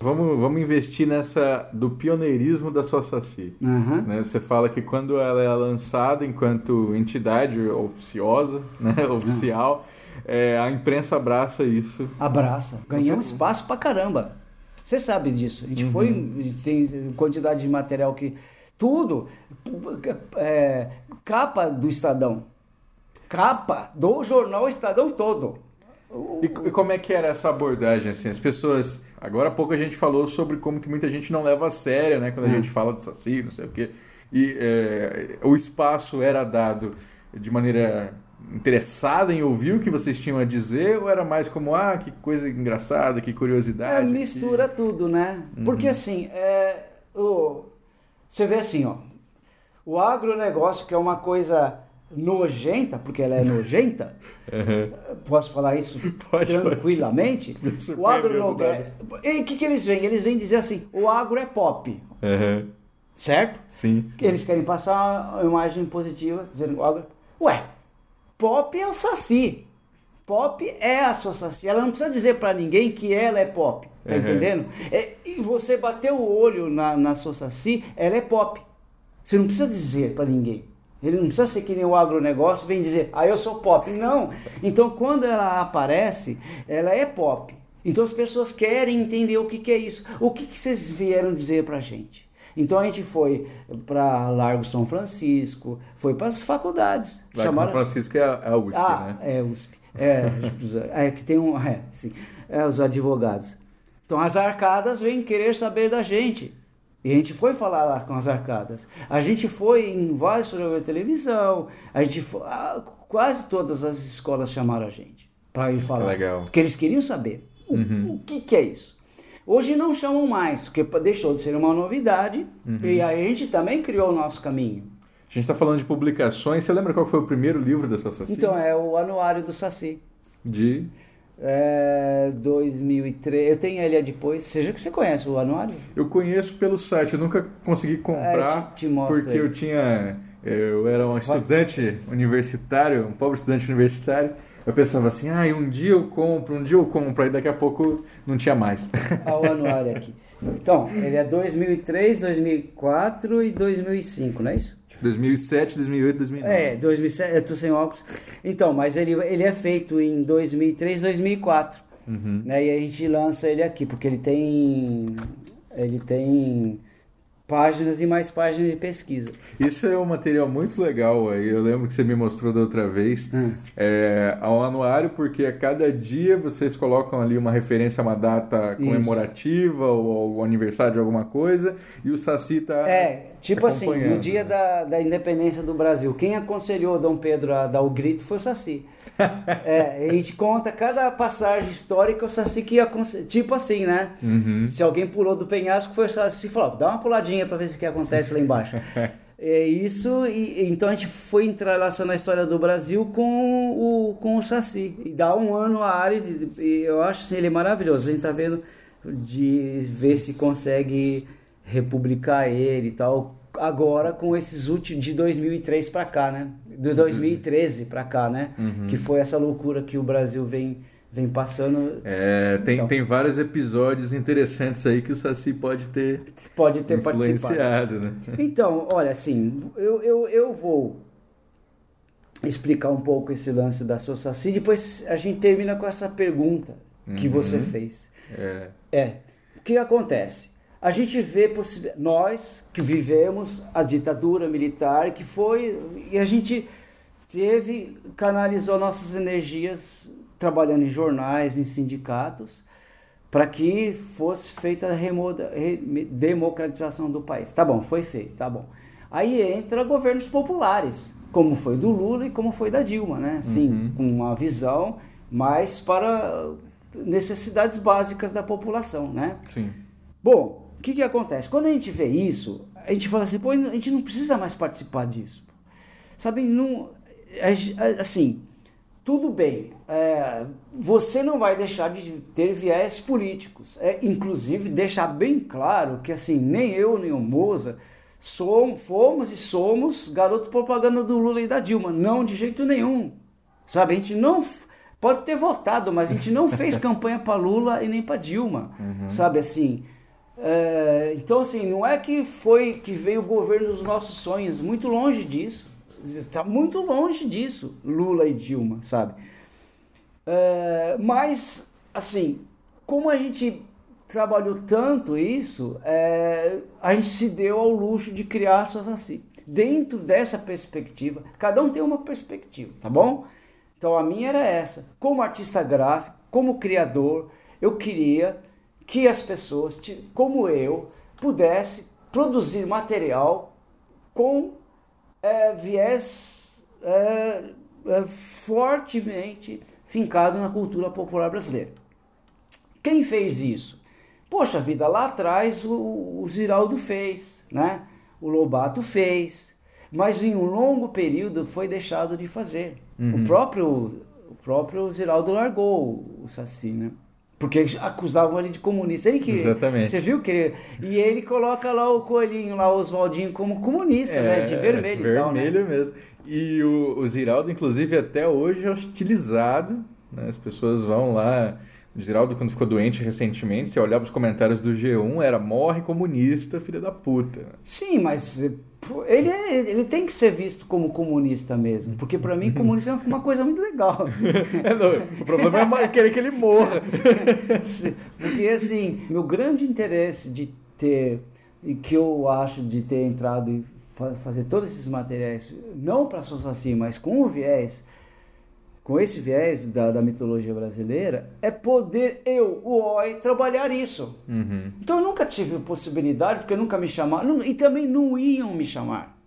Vamos, vamos investir nessa do pioneirismo da sua Saci. Uhum. Né? Você fala que quando ela é lançada enquanto entidade oficiosa, né? oficial, uhum. é, a imprensa abraça isso. Abraça. Ganhamos Você... espaço pra caramba. Você sabe disso. A gente uhum. foi, tem quantidade de material que. Tudo. É, capa do Estadão. Capa do jornal Estadão todo. E, e, como é que era essa abordagem? Assim, as pessoas. Agora há pouco a gente falou sobre como que muita gente não leva a sério, né? Quando a hum. gente fala de saci, não sei o quê. E é, o espaço era dado de maneira interessada em ouvir o que vocês tinham a dizer ou era mais como, ah, que coisa engraçada, que curiosidade? É, mistura que... tudo, né? Uhum. Porque assim, é, o, você vê assim, ó, o agronegócio que é uma coisa nojenta, porque ela é nojenta, uhum. posso falar isso Pode tranquilamente? o agronegócio, o que, que eles vêm? Eles vêm dizer assim, o agro é pop. Uhum. Certo? Sim, sim. Eles querem passar uma imagem positiva, dizendo o agro... Ué, Pop é o Saci. Pop é a sua Saci. Ela não precisa dizer para ninguém que ela é pop. Tá uhum. entendendo? É, e você bater o olho na, na sua Saci, ela é pop. Você não precisa dizer para ninguém. Ele não precisa ser que nem o agronegócio, vem dizer, ah, eu sou pop. Não. Então, quando ela aparece, ela é pop. Então, as pessoas querem entender o que, que é isso. O que, que vocês vieram dizer para a gente? Então, a gente foi para Largo São Francisco, foi para as faculdades. Largo São Francisco é a USP, ah, né? É, USP. É, é que tem um. É, sim, é, os advogados. Então, as arcadas vêm querer saber da gente. E a gente foi falar lá com as arcadas. A gente foi em vários programas de televisão. A gente foi, quase todas as escolas chamaram a gente para ir falar. Legal. Porque eles queriam saber o, uhum. o que, que é isso. Hoje não chamam mais, porque deixou de ser uma novidade uhum. e a gente também criou o nosso caminho. A gente está falando de publicações. Você lembra qual foi o primeiro livro dessa Saci? Então, é o Anuário do Saci. De? É, 2003. Eu tenho ele depois. Seja que você conhece o anuário? Eu conheço pelo site. Eu nunca consegui comprar é, te, te porque aí. eu tinha. Eu era um estudante universitário, um pobre estudante universitário. Eu pensava assim, ah, um dia eu compro, um dia eu compro, aí daqui a pouco não tinha mais. Olha o anuário aqui. Então, ele é 2003, 2004 e 2005, não é isso? 2007, 2008, 2009. É, 2007, eu tô sem óculos. Então, mas ele, ele é feito em 2003, 2004. Uhum. Né? E a gente lança ele aqui, porque ele tem ele tem páginas e mais páginas de pesquisa. Isso é um material muito legal aí. Eu lembro que você me mostrou da outra vez. Hum. É, ao anuário, porque a cada dia vocês colocam ali uma referência a uma data comemorativa ou, ou aniversário de alguma coisa e o Saci tá. É, tipo assim, no dia da, da independência do Brasil, quem aconselhou Dom Pedro a dar o grito foi o Saci. é, a gente conta cada passagem histórica, o Saci que ia, tipo assim, né? Uhum. Se alguém pulou do penhasco, foi o Saci falou, dá uma puladinha para ver o que acontece lá embaixo. É isso, e, então a gente foi entrelaçando a história do Brasil com o, com o Saci. E dá um ano a área, e eu acho assim, ele é maravilhoso. A gente tá vendo de ver se consegue republicar ele e tal. Agora com esses últimos de 2003 para cá, né? De 2013 para cá, né? Uhum. Que foi essa loucura que o Brasil vem vem passando. É, tem, então, tem vários episódios interessantes aí que o Saci pode ter pode ter influenciado, né? Então, olha, assim, eu, eu, eu vou explicar um pouco esse lance da sua Saci, depois a gente termina com essa pergunta que uhum. você fez. É. é. O que acontece? A gente vê nós que vivemos a ditadura militar que foi e a gente teve canalizou nossas energias trabalhando em jornais, em sindicatos, para que fosse feita a remoda, democratização do país. Tá bom, foi feito, tá bom. Aí entra governos populares, como foi do Lula e como foi da Dilma, né? Sim, uhum. com uma visão mais para necessidades básicas da população, né? Sim. Bom, o que, que acontece? Quando a gente vê isso, a gente fala assim, pô, a gente não precisa mais participar disso. Sabe, não, assim, tudo bem, é, você não vai deixar de ter viés políticos. É, inclusive, deixar bem claro que assim, nem eu nem o Moza somos, fomos e somos garoto propaganda do Lula e da Dilma. Não, de jeito nenhum. Sabe, a gente não pode ter votado, mas a gente não fez campanha para Lula e nem para Dilma. Uhum. Sabe assim. É, então, assim, não é que foi que veio o governo dos nossos sonhos, muito longe disso. Está muito longe disso, Lula e Dilma, sabe? É, mas, assim, como a gente trabalhou tanto isso, é, a gente se deu ao luxo de criar a Saci. Dentro dessa perspectiva, cada um tem uma perspectiva, tá bom? Então a minha era essa. Como artista gráfico, como criador, eu queria que as pessoas, como eu, pudesse produzir material com é, viés é, é, fortemente fincado na cultura popular brasileira. Quem fez isso? Poxa vida, lá atrás o, o Ziraldo fez, né? o Lobato fez, mas em um longo período foi deixado de fazer. Uhum. O próprio o próprio Ziraldo largou o Saci, né? Porque acusavam ele de comunista. Ele que, Exatamente. Você viu que. E ele coloca lá o coelhinho, lá, o Oswaldinho, como comunista, é, né? De vermelho, vermelho e tal. Vermelho né? mesmo. E o, o Ziraldo, inclusive, até hoje é hostilizado. Né? As pessoas vão lá Geraldo, quando ficou doente recentemente, você olhava os comentários do G1, era morre comunista, filha da puta. Sim, mas eh, ele, é- ele tem que ser visto como comunista mesmo, porque para mim comunista é uma coisa muito legal. É, não, o problema é querer que ele morra. Porque assim, meu grande interesse de ter, e que eu acho de ter entrado e fa- fazer todos esses materiais, não para Saci, mas com o viés, com esse viés da, da mitologia brasileira, é poder eu, o OI, trabalhar isso. Uhum. Então eu nunca tive possibilidade, porque nunca me chamaram, e também não iam me chamar.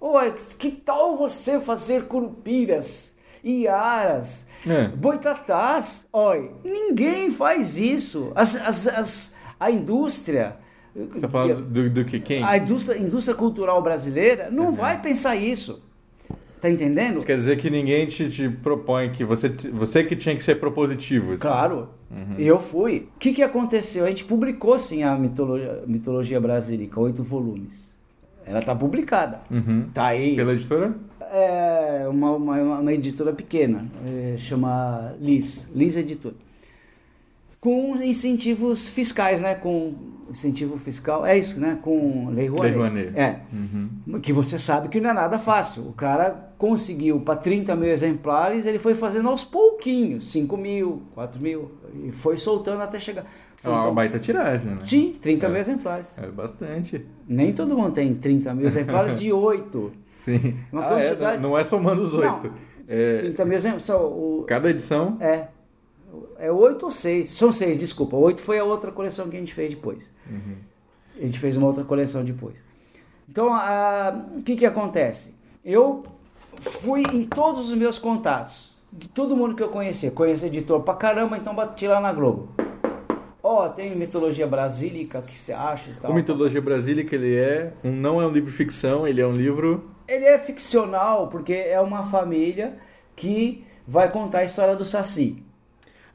Oi, que tal você fazer curupiras, iaras, É. boitatás? Oi, ninguém faz isso. As, as, as- a indústria, Você tá falando do, do que quem? a indústria, indústria cultural brasileira não vai pensar isso. Tá entendendo? Isso quer dizer que ninguém te, te propõe que você, você que tinha que ser propositivo. assim. Claro. E eu fui. O que, que aconteceu? A gente publicou sim a mitologia, mitologia brasílica, oito volumes. Ela tá publicada. Uhum. Tá aí. Pela editora? É uma, uma, uma editora pequena, é, chama Liz, Liz Editora. Com incentivos fiscais, né? Com incentivo fiscal, é isso, né? Com Lei Rouanet. Lei Rouanet. É. Que você sabe que não é nada fácil. O cara conseguiu para 30 mil exemplares, ele foi fazendo aos pouquinhos, 5 mil, 4 mil, e foi soltando até chegar. É uma baita tiragem, né? Sim, 30 É. mil exemplares. É bastante. Nem todo mundo tem 30 mil exemplares de 8. Sim. Uma Ah, é, quantidade- não, não é somando os oito. Não, É, 30 mil exemplares. São o, cada edição. É. É oito ou seis. São seis, desculpa. Oito foi a outra coleção que a gente fez depois. A gente fez uma outra coleção depois. Então, a- o que que acontece? Eu fui em todos os meus contatos. De todo mundo que eu conhecia. Conheço editor pra caramba, então bati lá na Globo. Ó, tem mitologia brasílica, o que você acha e tal. O Mitologia Brasílica, ele é um, não é um livro ficção, ele é um livro... Ele é ficcional porque é uma família que vai contar a história do Saci.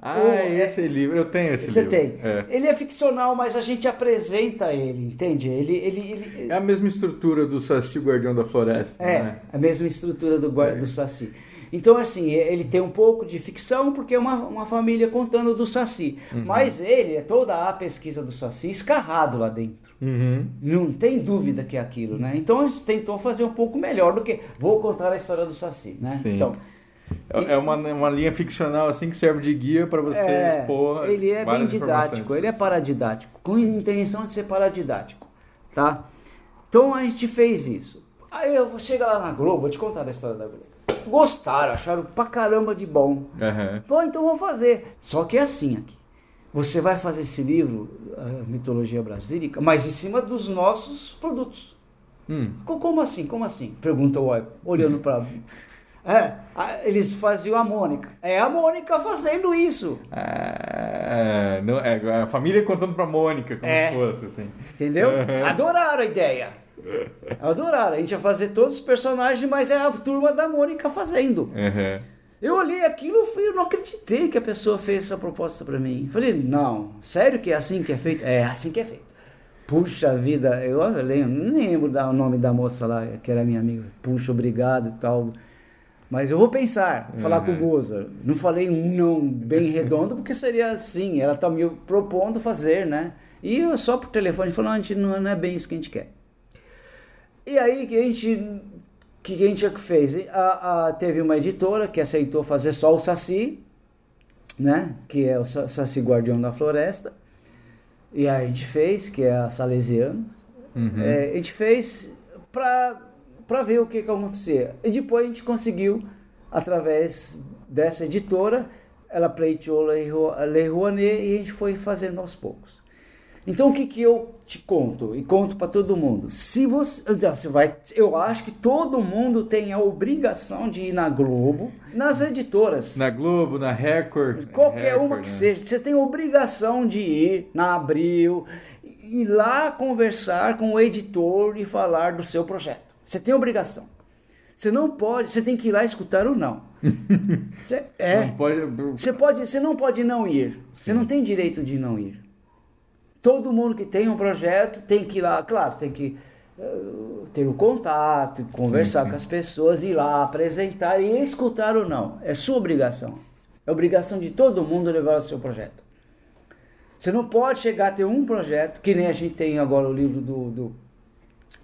Ah, O- é esse livro, eu tenho esse Você livro. tem. É. Ele é ficcional, mas a gente apresenta ele, entende? Ele, ele, ele- É a mesma estrutura do Saci, o Guardião da Floresta, é né? a mesma estrutura do, É. do Saci. Então, assim, ele tem um pouco de ficção porque é uma, uma família contando do Saci. Uhum. Mas ele é toda a pesquisa do Saci escarrado lá dentro. Uhum. Não tem dúvida que é aquilo, né? Então a gente tentou fazer um pouco melhor do que vou contar a história do Saci, né? Sim. Então, É é uma, uma linha ficcional assim que serve de guia para você É, expor ele é bem didático, ele é paradidático, com intenção de ser paradidático, tá? Então a gente fez isso. Aí eu vou chegar lá na Globo, vou te contar da história da Globo. Gostaram, acharam pra caramba de bom. Aham. Bom, então vamos fazer. Só que é assim aqui. Você vai fazer esse livro, Mitologia Brasílica, mas em cima dos nossos produtos. Hum. Co- Como assim? Como assim? Pergunta o Oi, olhando para É, eles faziam a Mônica. É a Mônica fazendo isso. Ah, não, é a família contando pra Mônica, como É. se fosse, assim. Entendeu? Uhum. Adoraram a ideia. Adoraram. A gente ia fazer todos os personagens, mas é a turma da Mônica fazendo. Aham. Eu olhei aquilo e eu não acreditei que a pessoa fez essa proposta pra mim. Falei, não, sério que é assim que é feito? É assim que é feito. Puxa vida, eu lembro, não lembro o nome da moça lá, que era minha amiga. Puxa, obrigado e tal. Mas eu vou pensar, falar com o Uhum. Goza. Não falei um não bem redondo, porque seria assim, ela tá me propondo fazer, né? E eu só por telefone falou, não, a gente não, não é bem isso que a gente quer. E aí que a gente que a gente fez? A, a- teve uma editora que aceitou fazer só o Saci, né? Que é o Sa- Saci Guardião da Floresta. E aí a gente fez, que é a Salesianos. Uhum. É, a gente fez pra, pra ver o que que acontecia. E depois a gente conseguiu, através dessa editora, ela pleiteou Lei Rouanet e a gente foi fazendo aos poucos. Então o que, que eu te conto e conto para todo mundo? Se você, vai, eu acho que todo mundo tem a obrigação de ir na Globo, nas editoras, Na Globo, na Record. qualquer Record, uma né? que seja, você tem a obrigação de ir na Abril e lá conversar com o editor e falar do seu projeto. Você tem obrigação. Você não pode, você tem que ir lá escutar ou não. Você- é. Não pode... Você, pode, você não pode não ir. Você não tem direito de não ir. Todo mundo que tem um projeto tem que ir lá, claro, tem que eh, ter o contato, conversar sim. com as pessoas, ir lá, apresentar e escutar ou não. É sua obrigação. É obrigação de todo mundo levar o seu projeto. Você não pode chegar a ter um projeto, que nem a gente tem agora o livro do, do,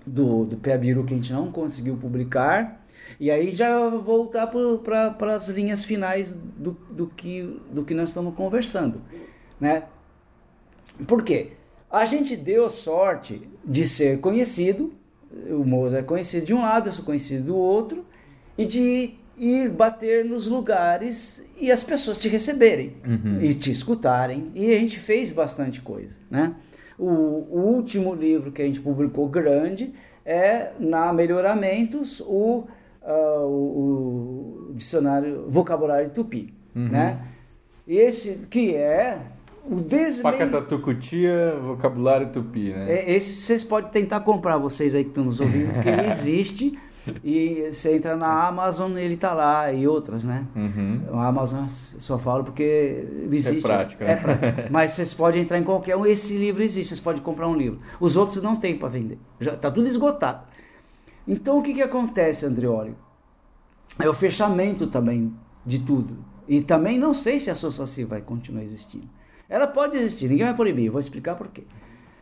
do, do Peabiru que a gente não conseguiu publicar, e aí já voltar para as linhas finais do, do, que, do que nós estamos conversando. Né? Por quê? A gente deu sorte de ser conhecido, o Moza é conhecido de um lado, eu sou conhecido do outro, e de ir bater nos lugares e as pessoas te receberem Uhum. e te escutarem. E a gente fez bastante coisa, né? O, o último livro que a gente publicou grande é na Melhoramentos o, ah, o, o dicionário vocabulário tupi, né? Esse que é o desmem... Pacatatucutia, vocabulário tupi, né? É, esse vocês podem tentar comprar, vocês aí que estão nos ouvindo, porque ele existe. E você entra na Amazon, ele tá lá, e outras, né? Uhum. A Amazon só falo porque existe. prática, É prática. Mas vocês podem entrar em qualquer um. Esse livro existe, vocês podem comprar um livro. Os outros não tem para vender. Já tá tudo esgotado. Então o que, que acontece, Andreoli? É o fechamento também de tudo. E também não sei se a Associação vai continuar existindo. Ela pode existir, ninguém vai proibir, eu vou explicar por quê.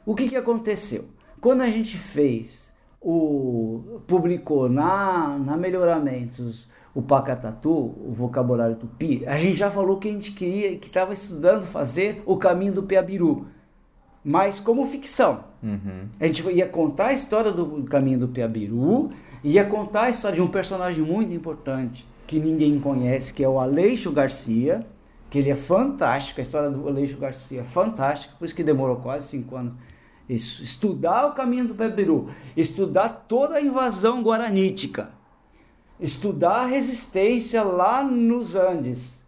O que, que aconteceu? Quando a gente fez o. publicou na, na Melhoramentos o Pacatatu, o vocabulário tupi, a gente já falou que a gente queria, que estava estudando fazer o caminho do Piabiru, mas como ficção. Uhum. A gente ia contar a história do caminho do Piabiru, ia contar a história de um personagem muito importante que ninguém conhece, que é o Aleixo Garcia, que ele é fantástico, a história do Aleixo Garcia é fantástica, por isso que demorou quase cinco anos. Estudar o caminho do Piabiru, estudar toda a invasão guaranítica, estudar a resistência lá nos Andes,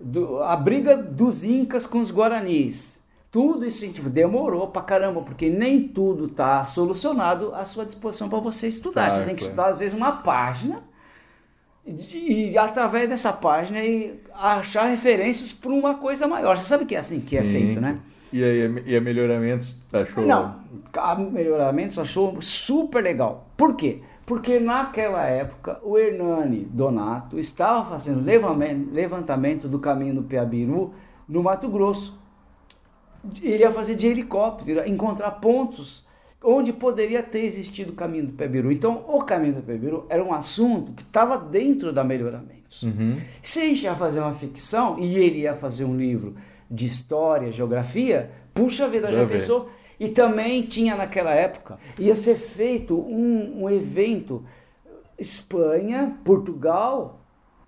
do- a briga dos Incas com os Guaranis. Tudo isso tipo, demorou pra caramba, porque nem tudo tá solucionado à sua disposição para você estudar. Claro, você tem que claro. estudar, às vezes, uma página e, e, através dessa página e achar referências para uma coisa maior. Você sabe que é assim que é Sim. feito, né? E aí, e a melhoramentos, achou? Não, a Melhoramentos achou super legal. Por quê? Porque naquela época o Hernani Donato estava fazendo levantamento do caminho do Piabiru no Mato Grosso. Ele ia fazer de helicóptero, encontrar pontos onde poderia ter existido o caminho do Piabiru. Então, o caminho do Piabiru era um assunto que estava dentro da Melhoramentos. Uhum. Se a gente ia fazer uma ficção e ele ia fazer um livro de história, geografia, puxa vida, já pensou? E também tinha naquela época, ia ser feito um, um evento, Espanha, Portugal,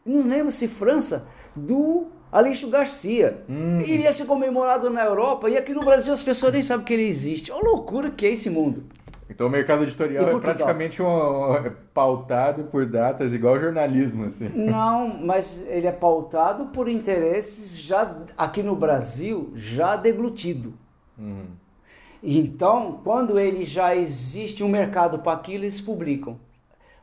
não lembro se França, do Aleixo Garcia. Hum. Iria ser comemorado na Europa e aqui no Brasil as pessoas nem sabem que ele existe. Olha a loucura que é esse mundo. Então o mercado editorial é praticamente um, é pautado por datas, igual jornalismo, assim. Não, mas ele é pautado por interesses já aqui no Brasil já deglutido. Uhum. Então, quando ele já existe um mercado para aquilo, eles publicam.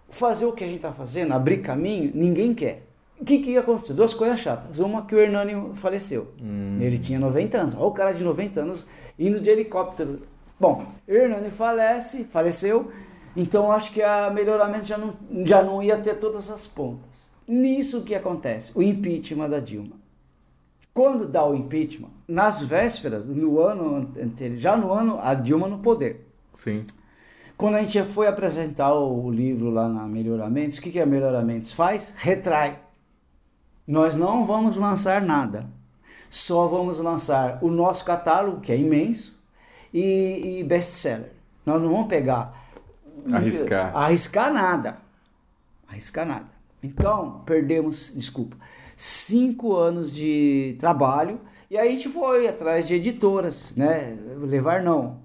Fazer o que a gente está fazendo, abrir caminho, ninguém quer. O que, que ia acontecer? Duas coisas chatas. Uma que o Hernani faleceu. Ele tinha 90 anos. Olha o cara de 90 anos indo de helicóptero. Bom, Hernani falece, faleceu. Então acho que a melhoramento já não, já não ia ter todas as pontas. Nisso que acontece? O impeachment da Dilma. Quando dá o impeachment, nas vésperas, no ano anterior, já no ano, a Dilma no poder. Sim. Quando a gente foi apresentar o livro lá na Melhoramentos, o que, que a Melhoramentos faz? Retrai. Nós não vamos lançar nada. Só vamos lançar o nosso catálogo, que é imenso, e, e best-seller. Nós não vamos pegar... Arriscar. Arriscar nada. Arriscar nada. Então, perdemos, desculpa, cinco anos de trabalho e aí a gente foi atrás de editoras, né? Levar não.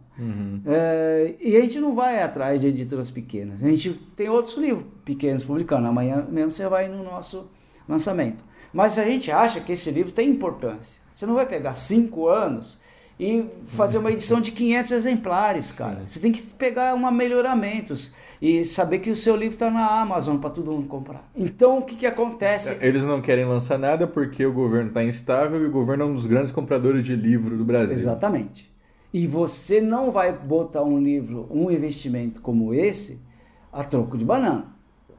É, e a gente não vai atrás de editoras pequenas. A gente tem outros livros pequenos publicando. Amanhã mesmo você vai no nosso lançamento. Mas a gente acha que esse livro tem importância. Você não vai pegar cinco anos e fazer uma edição de 500 exemplares, cara. Você tem que pegar uma melhoramentos e saber que o seu livro está na Amazon para todo mundo comprar. Então o que, que acontece? Eles não querem lançar nada porque o governo está instável e o governo é um dos grandes compradores de livro do Brasil. Exatamente. E você não vai botar um livro, um investimento como esse, a troco de banana.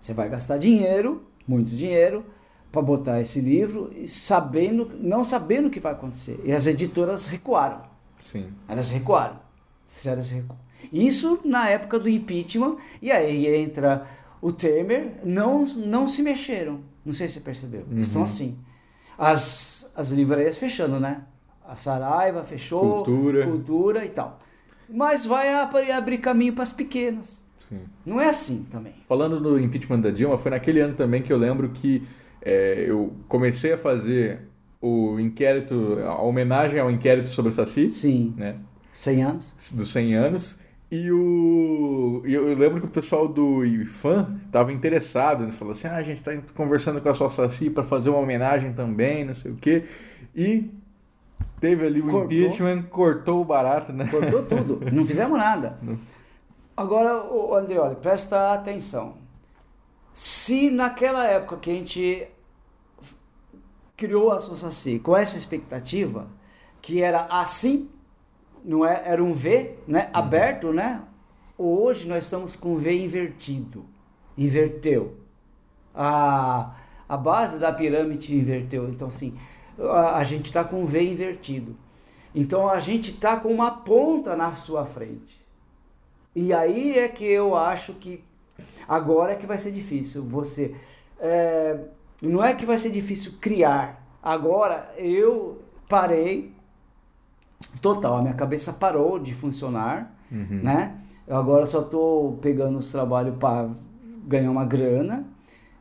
Você vai gastar dinheiro, muito dinheiro, para botar esse livro, sabendo, não sabendo o que vai acontecer. E as editoras recuaram. Sim. Elas recuaram. Fizeram esse recuo. Isso na época do impeachment, e aí entra o Temer, não, não se mexeram. Não sei se você percebeu. Estão assim. As, as livrarias fechando, né? A Saraiva fechou, Cultura. cultura e tal. Mas vai ab- abrir caminho para as pequenas. Sim. Não é assim também. Falando do impeachment da Dilma, foi naquele ano também que eu lembro que é, eu comecei a fazer o inquérito, a homenagem ao inquérito sobre o Saci, Sim. né? 100 anos. dos 100 anos. E o eu, lembro que o pessoal do IFAM estava interessado, né? falou assim: ah, a gente está conversando com a sua Saci para fazer uma homenagem também, não sei o quê. E teve ali o Cortou. impeachment, cortou o barato, né? Cortou tudo. Não fizemos nada. Agora, o Andreoli, presta atenção. Se naquela época que a gente criou a Associaci com essa expectativa, que era assim, não é? Era um V, né? Aberto, né? Hoje nós estamos com V invertido. Inverteu. A, a base da pirâmide inverteu. Então, assim, a, a gente está com V invertido. Então, a gente está com uma ponta na sua frente. E aí é que eu acho que agora é que vai ser difícil. Você. é, não é que vai ser difícil criar. Agora eu parei total, a minha cabeça parou de funcionar, né? Eu agora só estou pegando os trabalhos para ganhar uma grana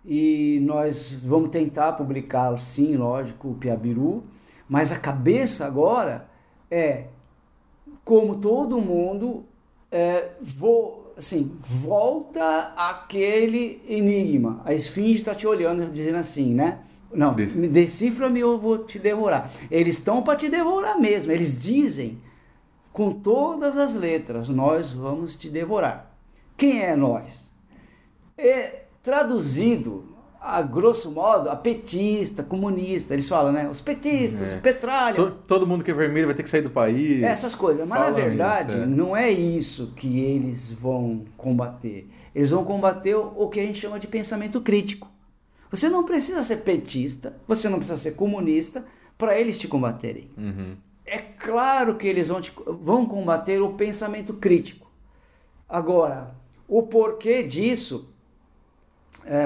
e nós vamos tentar publicar, sim, lógico, o Piabiru, mas a cabeça agora é como todo mundo é, vou, assim, volta aquele enigma. A esfinge está te olhando dizendo assim, né? Não, Dec- me decifra-me ou eu vou te devorar. Eles estão para te devorar mesmo. Eles dizem com todas as letras: Nós vamos te devorar. Quem é nós? É traduzido a grosso modo a petista, comunista. Eles falam, né? Os petistas, É. petralha. To- Todo mundo que é vermelho vai ter que sair do país. Essas coisas. Mas na verdade, isso, é. não é isso que eles vão combater. Eles vão combater o o que a gente chama de pensamento crítico. Você não precisa ser petista, você não precisa ser comunista para eles te combaterem. Uhum. É claro que eles vão, te- vão combater o pensamento crítico. Agora, o porquê disso, é,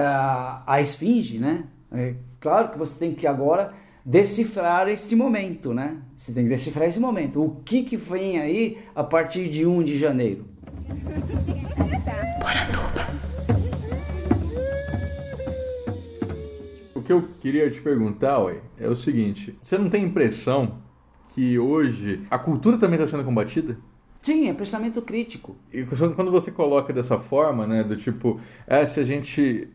a esfinge, né? É claro que você tem que agora decifrar esse momento, né? Você tem que decifrar esse momento. O que, que vem aí a partir de 1 de janeiro? O que eu queria te perguntar, ué, é o seguinte: você não tem impressão que hoje a cultura também está sendo combatida? É pensamento crítico. E quando você coloca dessa forma, né, do tipo, é, se a gente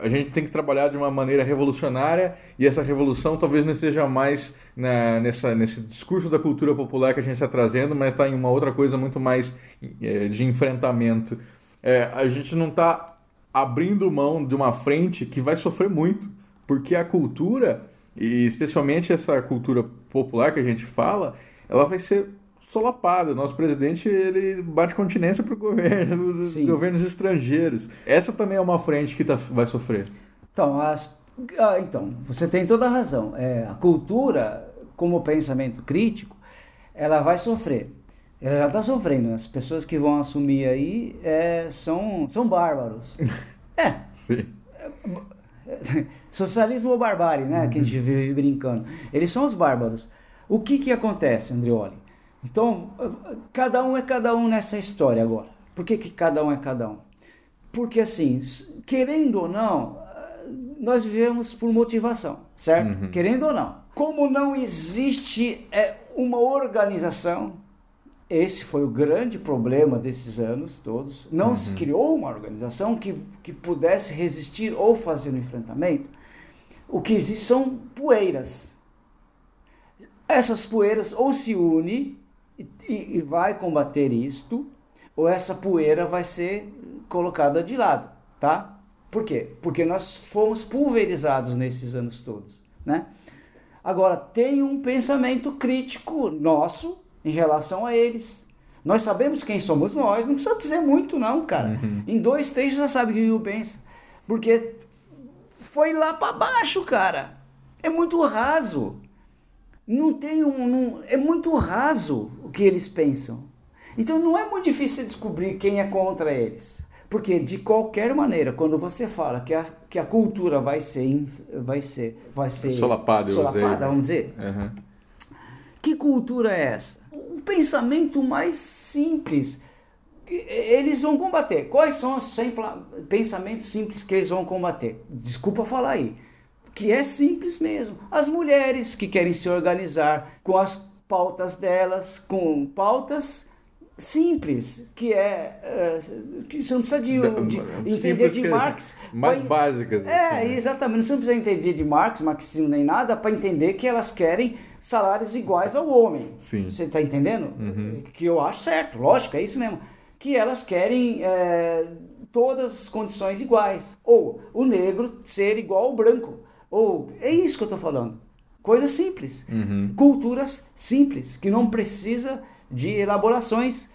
a gente tem que trabalhar de uma maneira revolucionária e essa revolução talvez não esteja mais na, nessa, nesse discurso da cultura popular que a gente está trazendo, mas está em uma outra coisa muito mais é, de enfrentamento. É, a gente não está abrindo mão de uma frente que vai sofrer muito, porque a cultura, e especialmente essa cultura popular que a gente fala, ela vai ser solapada. Nosso presidente ele bate continência para o governo, os governos estrangeiros. Essa também é uma frente que tá, vai sofrer. Então, as- ah, então, você tem toda a razão. É, a cultura, como pensamento crítico, ela vai sofrer. Ela já está sofrendo. As pessoas que vão assumir aí é, são, são bárbaros. É, Sim. socialismo ou barbárie, né? Que a gente vive brincando. Eles são os bárbaros. O que que acontece, Andreoli? Então, cada um é cada um nessa história agora. Por que, que cada um é cada um? Porque assim, querendo ou não, ah, nós vivemos por motivação, certo? Querendo ou não. Como não existe é, uma organização, esse foi o grande problema desses anos todos. Não se criou uma organização que, que pudesse resistir ou fazer o enfrentamento. O que existe são poeiras. Essas poeiras ou se une e, e- vai combater isto, ou essa poeira vai ser colocada de lado, tá? Por quê? Porque nós fomos pulverizados nesses anos todos, né? Agora, tem um pensamento crítico nosso em relação a eles. Nós sabemos quem somos nós, não precisa dizer muito não, cara. Em dois, três já sabe o que o pensa. Porque foi lá para baixo, cara. É muito raso. Não tem um. Não, é muito raso o que eles pensam. Então não é muito difícil descobrir quem é contra eles. Porque de qualquer maneira, quando você fala que a, que a cultura vai ser vai ser vai ser solapada, solapada vamos dizer. Uhum. Que cultura é essa? O pensamento mais simples eles vão combater. Quais são os pensamentos simples que eles vão combater? Desculpa falar aí. Que é simples mesmo. As mulheres que querem se organizar com as pautas delas, com pautas simples, que é uh, que você não precisa de, de entender de Marx mais pra, básicas. É, assim, né? exatamente. Você não precisa entender de Marx, marxismo nem nada para entender que elas querem salários iguais ao homem. Sim. Você está entendendo? Uhum. Que eu acho certo, lógico, é isso mesmo. Que elas querem é, todas as condições iguais. Ou o negro ser igual ao branco. Ou é isso que eu estou falando. Coisas simples. Uhum. Culturas simples, que não precisa de elaborações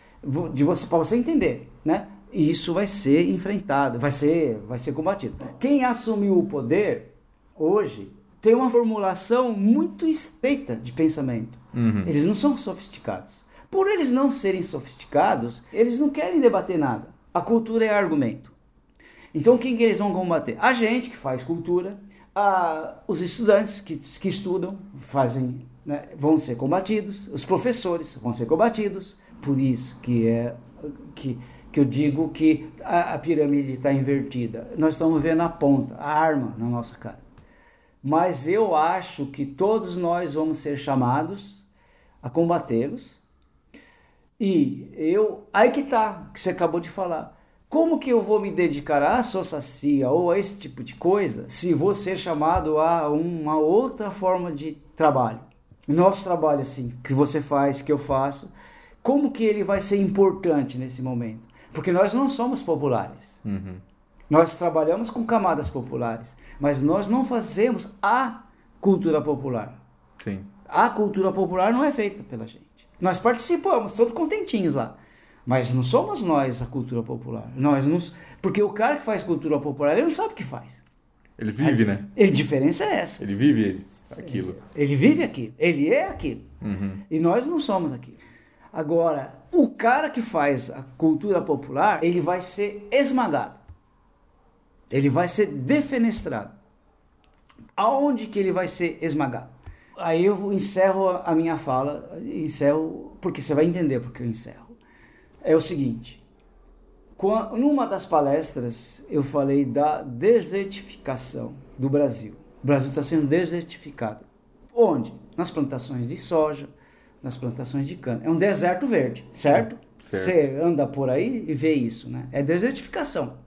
de você para você entender, né? E isso vai ser enfrentado, vai ser, vai ser combatido. Quem assumiu o poder hoje tem uma formulação muito estreita de pensamento. Uhum. Eles não são sofisticados. Por eles não serem sofisticados, eles não querem debater nada. A cultura é argumento. Então quem que eles vão combater? A gente que faz cultura, a, os estudantes que, que estudam, fazem né, vão ser combatidos, os professores vão ser combatidos, por isso que é que, que eu digo que a, a pirâmide está invertida. Nós estamos vendo a ponta, a arma na nossa cara. Mas eu acho que todos nós vamos ser chamados a combatê-los. E eu, aí que tá, que você acabou de falar. Como que eu vou me dedicar à associacia ou a esse tipo de coisa se vou ser chamado a uma outra forma de trabalho? nosso trabalho assim, que você faz, que eu faço, como que ele vai ser importante nesse momento? Porque nós não somos populares. Uhum. Nós trabalhamos com camadas populares, mas nós não fazemos a cultura popular. Sim. A cultura popular não é feita pela gente. Nós participamos, todos contentinhos lá. Mas não somos nós a cultura popular. Nós não, porque o cara que faz cultura popular, ele não sabe o que faz. Ele vive, a, né? A diferença é essa. Ele vive aquilo. Ele vive aquilo, ele é aquilo. Uhum. E nós não somos aquilo. Agora, o cara que faz a cultura popular, ele vai ser esmagado. Ele vai ser defenestrado. Aonde que ele vai ser esmagado? Aí eu encerro a minha fala, encerro, porque você vai entender porque eu encerro. É o seguinte, numa das palestras eu falei da desertificação do Brasil. O Brasil está sendo desertificado. Onde? Nas plantações de soja, nas plantações de cana. É um deserto verde, certo? certo? Você anda por aí e vê isso, né? É desertificação.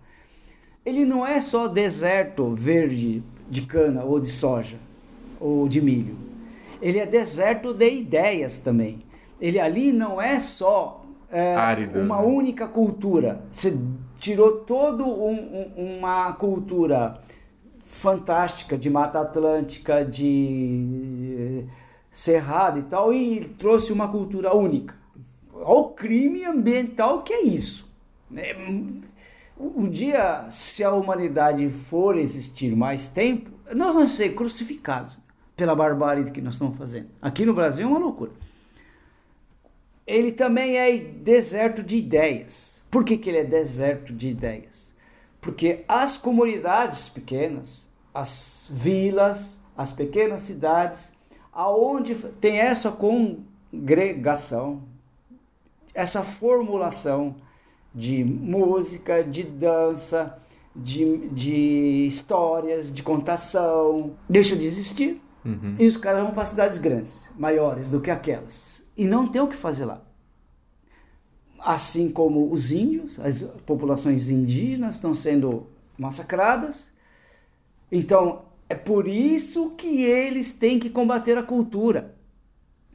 Ele não é só deserto verde de cana ou de soja ou de milho. Ele é deserto de ideias também. Ele ali não é só é, Árido, uma né? única cultura. Você tirou toda um, um, uma cultura fantástica de Mata Atlântica, de Cerrado e tal, e trouxe uma cultura única. Olha o crime ambiental que é isso. É, um dia, se a humanidade for existir mais tempo, nós vamos ser crucificados pela barbárie que nós estamos fazendo. Aqui no Brasil é uma loucura. Ele também é deserto de ideias. Por que, que ele é deserto de ideias? Porque as comunidades pequenas, as vilas, as pequenas cidades, aonde tem essa congregação, essa formulação de música, de dança, de, de histórias, de contação, deixa de existir. Uhum. E os caras vão para cidades grandes, maiores do que aquelas. E não tem o que fazer lá. Assim como os índios, as populações indígenas estão sendo massacradas. Então, é por isso que eles têm que combater a cultura.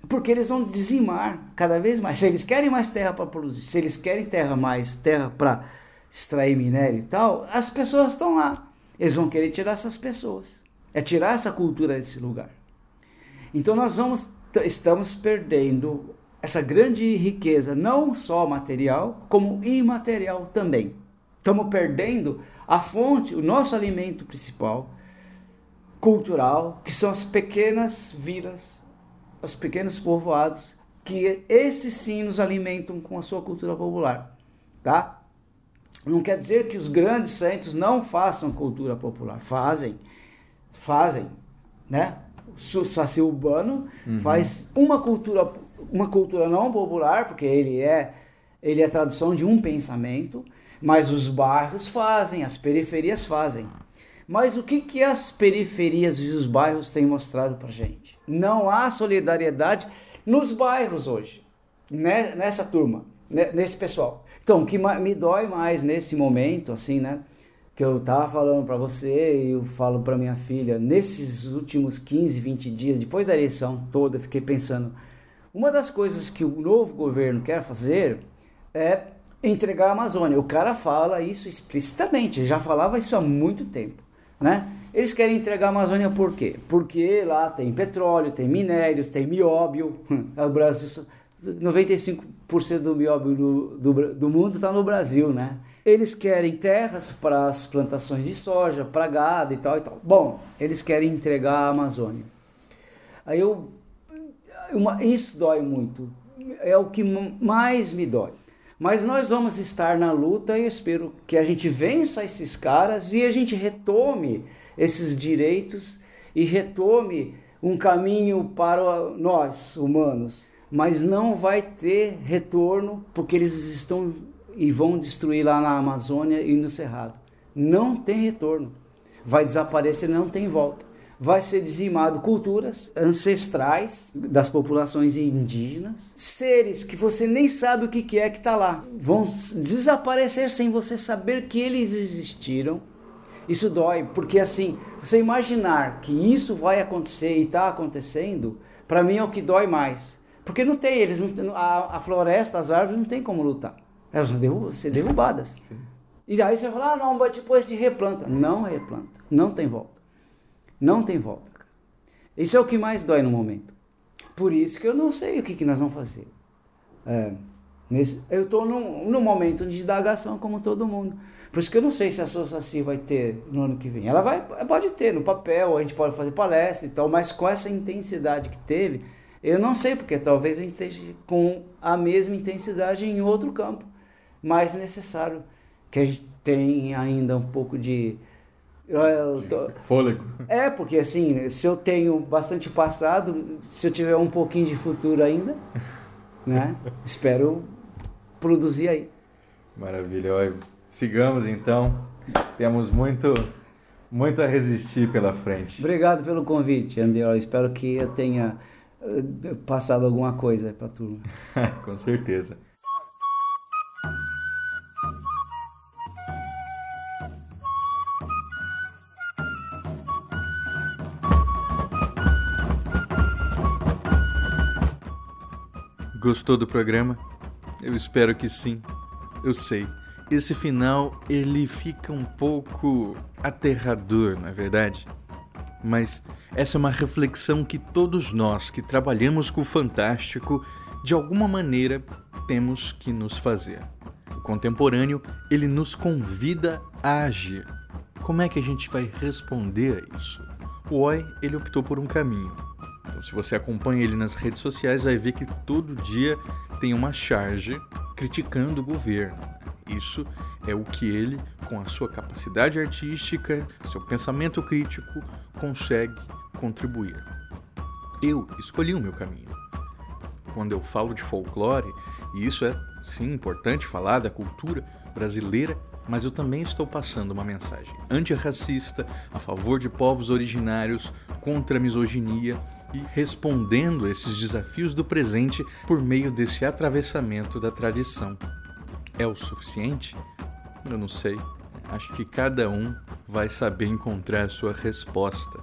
Porque eles vão dizimar cada vez mais. Se eles querem mais terra para produzir, se eles querem terra mais terra para extrair minério e tal, as pessoas estão lá. Eles vão querer tirar essas pessoas. É tirar essa cultura desse lugar. Então nós vamos estamos perdendo essa grande riqueza, não só material, como imaterial também. Estamos perdendo a fonte, o nosso alimento principal, cultural, que são as pequenas vilas os pequenos povoados que esses sim nos alimentam com a sua cultura popular, tá? Não quer dizer que os grandes centros não façam cultura popular, fazem, fazem, né? Saci Urbano uhum. faz uma cultura, uma cultura não popular, porque ele é, ele é tradução de um pensamento, mas os bairros fazem, as periferias fazem. Mas o que, que as periferias e os bairros têm mostrado para gente? Não há solidariedade nos bairros hoje, né? nessa turma, né? nesse pessoal. Então, o que me dói mais nesse momento, assim, né? Que eu tava falando para você e eu falo para minha filha, nesses últimos 15, 20 dias, depois da eleição toda, fiquei pensando, uma das coisas que o novo governo quer fazer é entregar a Amazônia. O cara fala isso explicitamente, já falava isso há muito tempo, né? Eles querem entregar a Amazônia por quê? Porque lá tem petróleo, tem minérios, tem mióbio. O Brasil 95% do mióbio do, do, do mundo está no Brasil, né? Eles querem terras para as plantações de soja, para gado e tal e tal. Bom, eles querem entregar a Amazônia. Aí eu, uma, isso dói muito. É o que mais me dói. Mas nós vamos estar na luta e espero que a gente vença esses caras e a gente retome esses direitos e retome um caminho para nós, humanos mas não vai ter retorno porque eles estão e vão destruir lá na Amazônia e no Cerrado. Não tem retorno. Vai desaparecer, não tem volta. Vai ser dizimado culturas ancestrais das populações indígenas, seres que você nem sabe o que é que está lá. Vão desaparecer sem você saber que eles existiram. Isso dói, porque assim, você imaginar que isso vai acontecer e está acontecendo, para mim é o que dói mais porque não tem, eles não, a, a, floresta, as árvores não tem como lutar. Elas vão derrub, ser derrubadas. Sim. E aí você fala, ah, não, mas depois de replanta. Não replanta. Não tem volta. Não tem volta. Cara. Isso é o que mais dói no momento. Por isso que eu não sei o que, que nós vamos fazer. É, nesse, eu estou num, num momento de indagação como todo mundo. Por isso que eu não sei se a Saci vai ter no ano que vem. Ela vai, pode ter no papel, a gente pode fazer palestra e tal, mas com essa intensidade que teve, eu não sei, porque talvez a gente esteja com a mesma intensidade em outro campo, mais necessário, que a gente tenha ainda um pouco de. Tô... Fôlego. É, porque assim, se eu tenho bastante passado, se eu tiver um pouquinho de futuro ainda, né? espero produzir aí. Maravilha. Olha, sigamos então. Temos muito, muito a resistir pela frente. Obrigado pelo convite, André. espero que eu tenha eh, passado alguma coisa para a turma. Com certeza. Gostou do programa? Eu espero que sim. Eu sei. Esse final ele fica um pouco aterrador, não é verdade? Mas essa é uma reflexão que todos nós que trabalhamos com o fantástico, de alguma maneira, temos que nos fazer. O contemporâneo, ele nos convida a agir. Como é que a gente vai responder a isso? O Oi, ele optou por um caminho. Então, se você acompanha ele nas redes sociais, vai ver que todo dia tem uma charge criticando o governo. Isso é o que ele, com a sua capacidade artística, seu pensamento crítico, consegue contribuir. Eu escolhi o meu caminho. Quando eu falo de folclore, e isso é sim importante falar da cultura brasileira, mas eu também estou passando uma mensagem antirracista, a favor de povos originários, contra a misoginia e respondendo esses desafios do presente por meio desse atravessamento da tradição. É o suficiente? Eu não sei. Acho que cada um vai saber encontrar a sua resposta.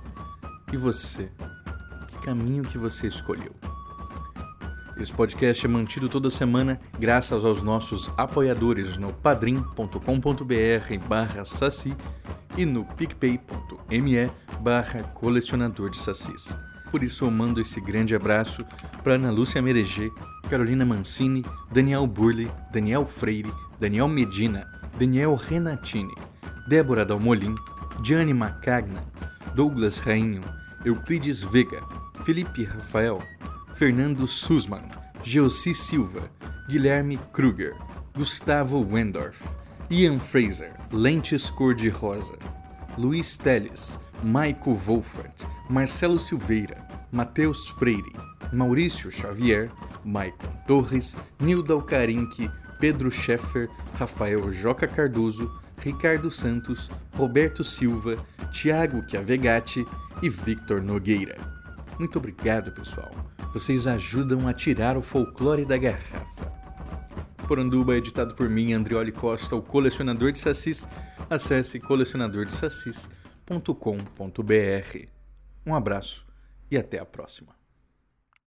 E você? Que caminho que você escolheu? Esse podcast é mantido toda semana graças aos nossos apoiadores no padrim.com.br barra saci e no picpay.me barra colecionador de sacis. Por isso eu mando esse grande abraço para Ana Lúcia Mereger, Carolina Mancini, Daniel Burley, Daniel Freire, Daniel Medina, Daniel Renatini, Débora Dalmolin, Gianni Macagna, Douglas Rainho, Euclides Vega, Felipe Rafael, Fernando Sussman, Geossi Silva, Guilherme Kruger, Gustavo Wendorf, Ian Fraser, Lentes Cor-de-Rosa, Luiz Teles, Maico Wolfert, Marcelo Silveira, Matheus Freire, Maurício Xavier, Maicon Torres, Nilda Alcarinque, Pedro Scheffer, Rafael Joca Cardoso, Ricardo Santos, Roberto Silva, Tiago Chiavegatti e Victor Nogueira. Muito obrigado, pessoal. Vocês ajudam a tirar o folclore da garrafa. Poranduba é editado por mim, Andrioli Costa, o colecionador de sacis. Acesse colecionadordesacis.com.br. Um abraço e até a próxima.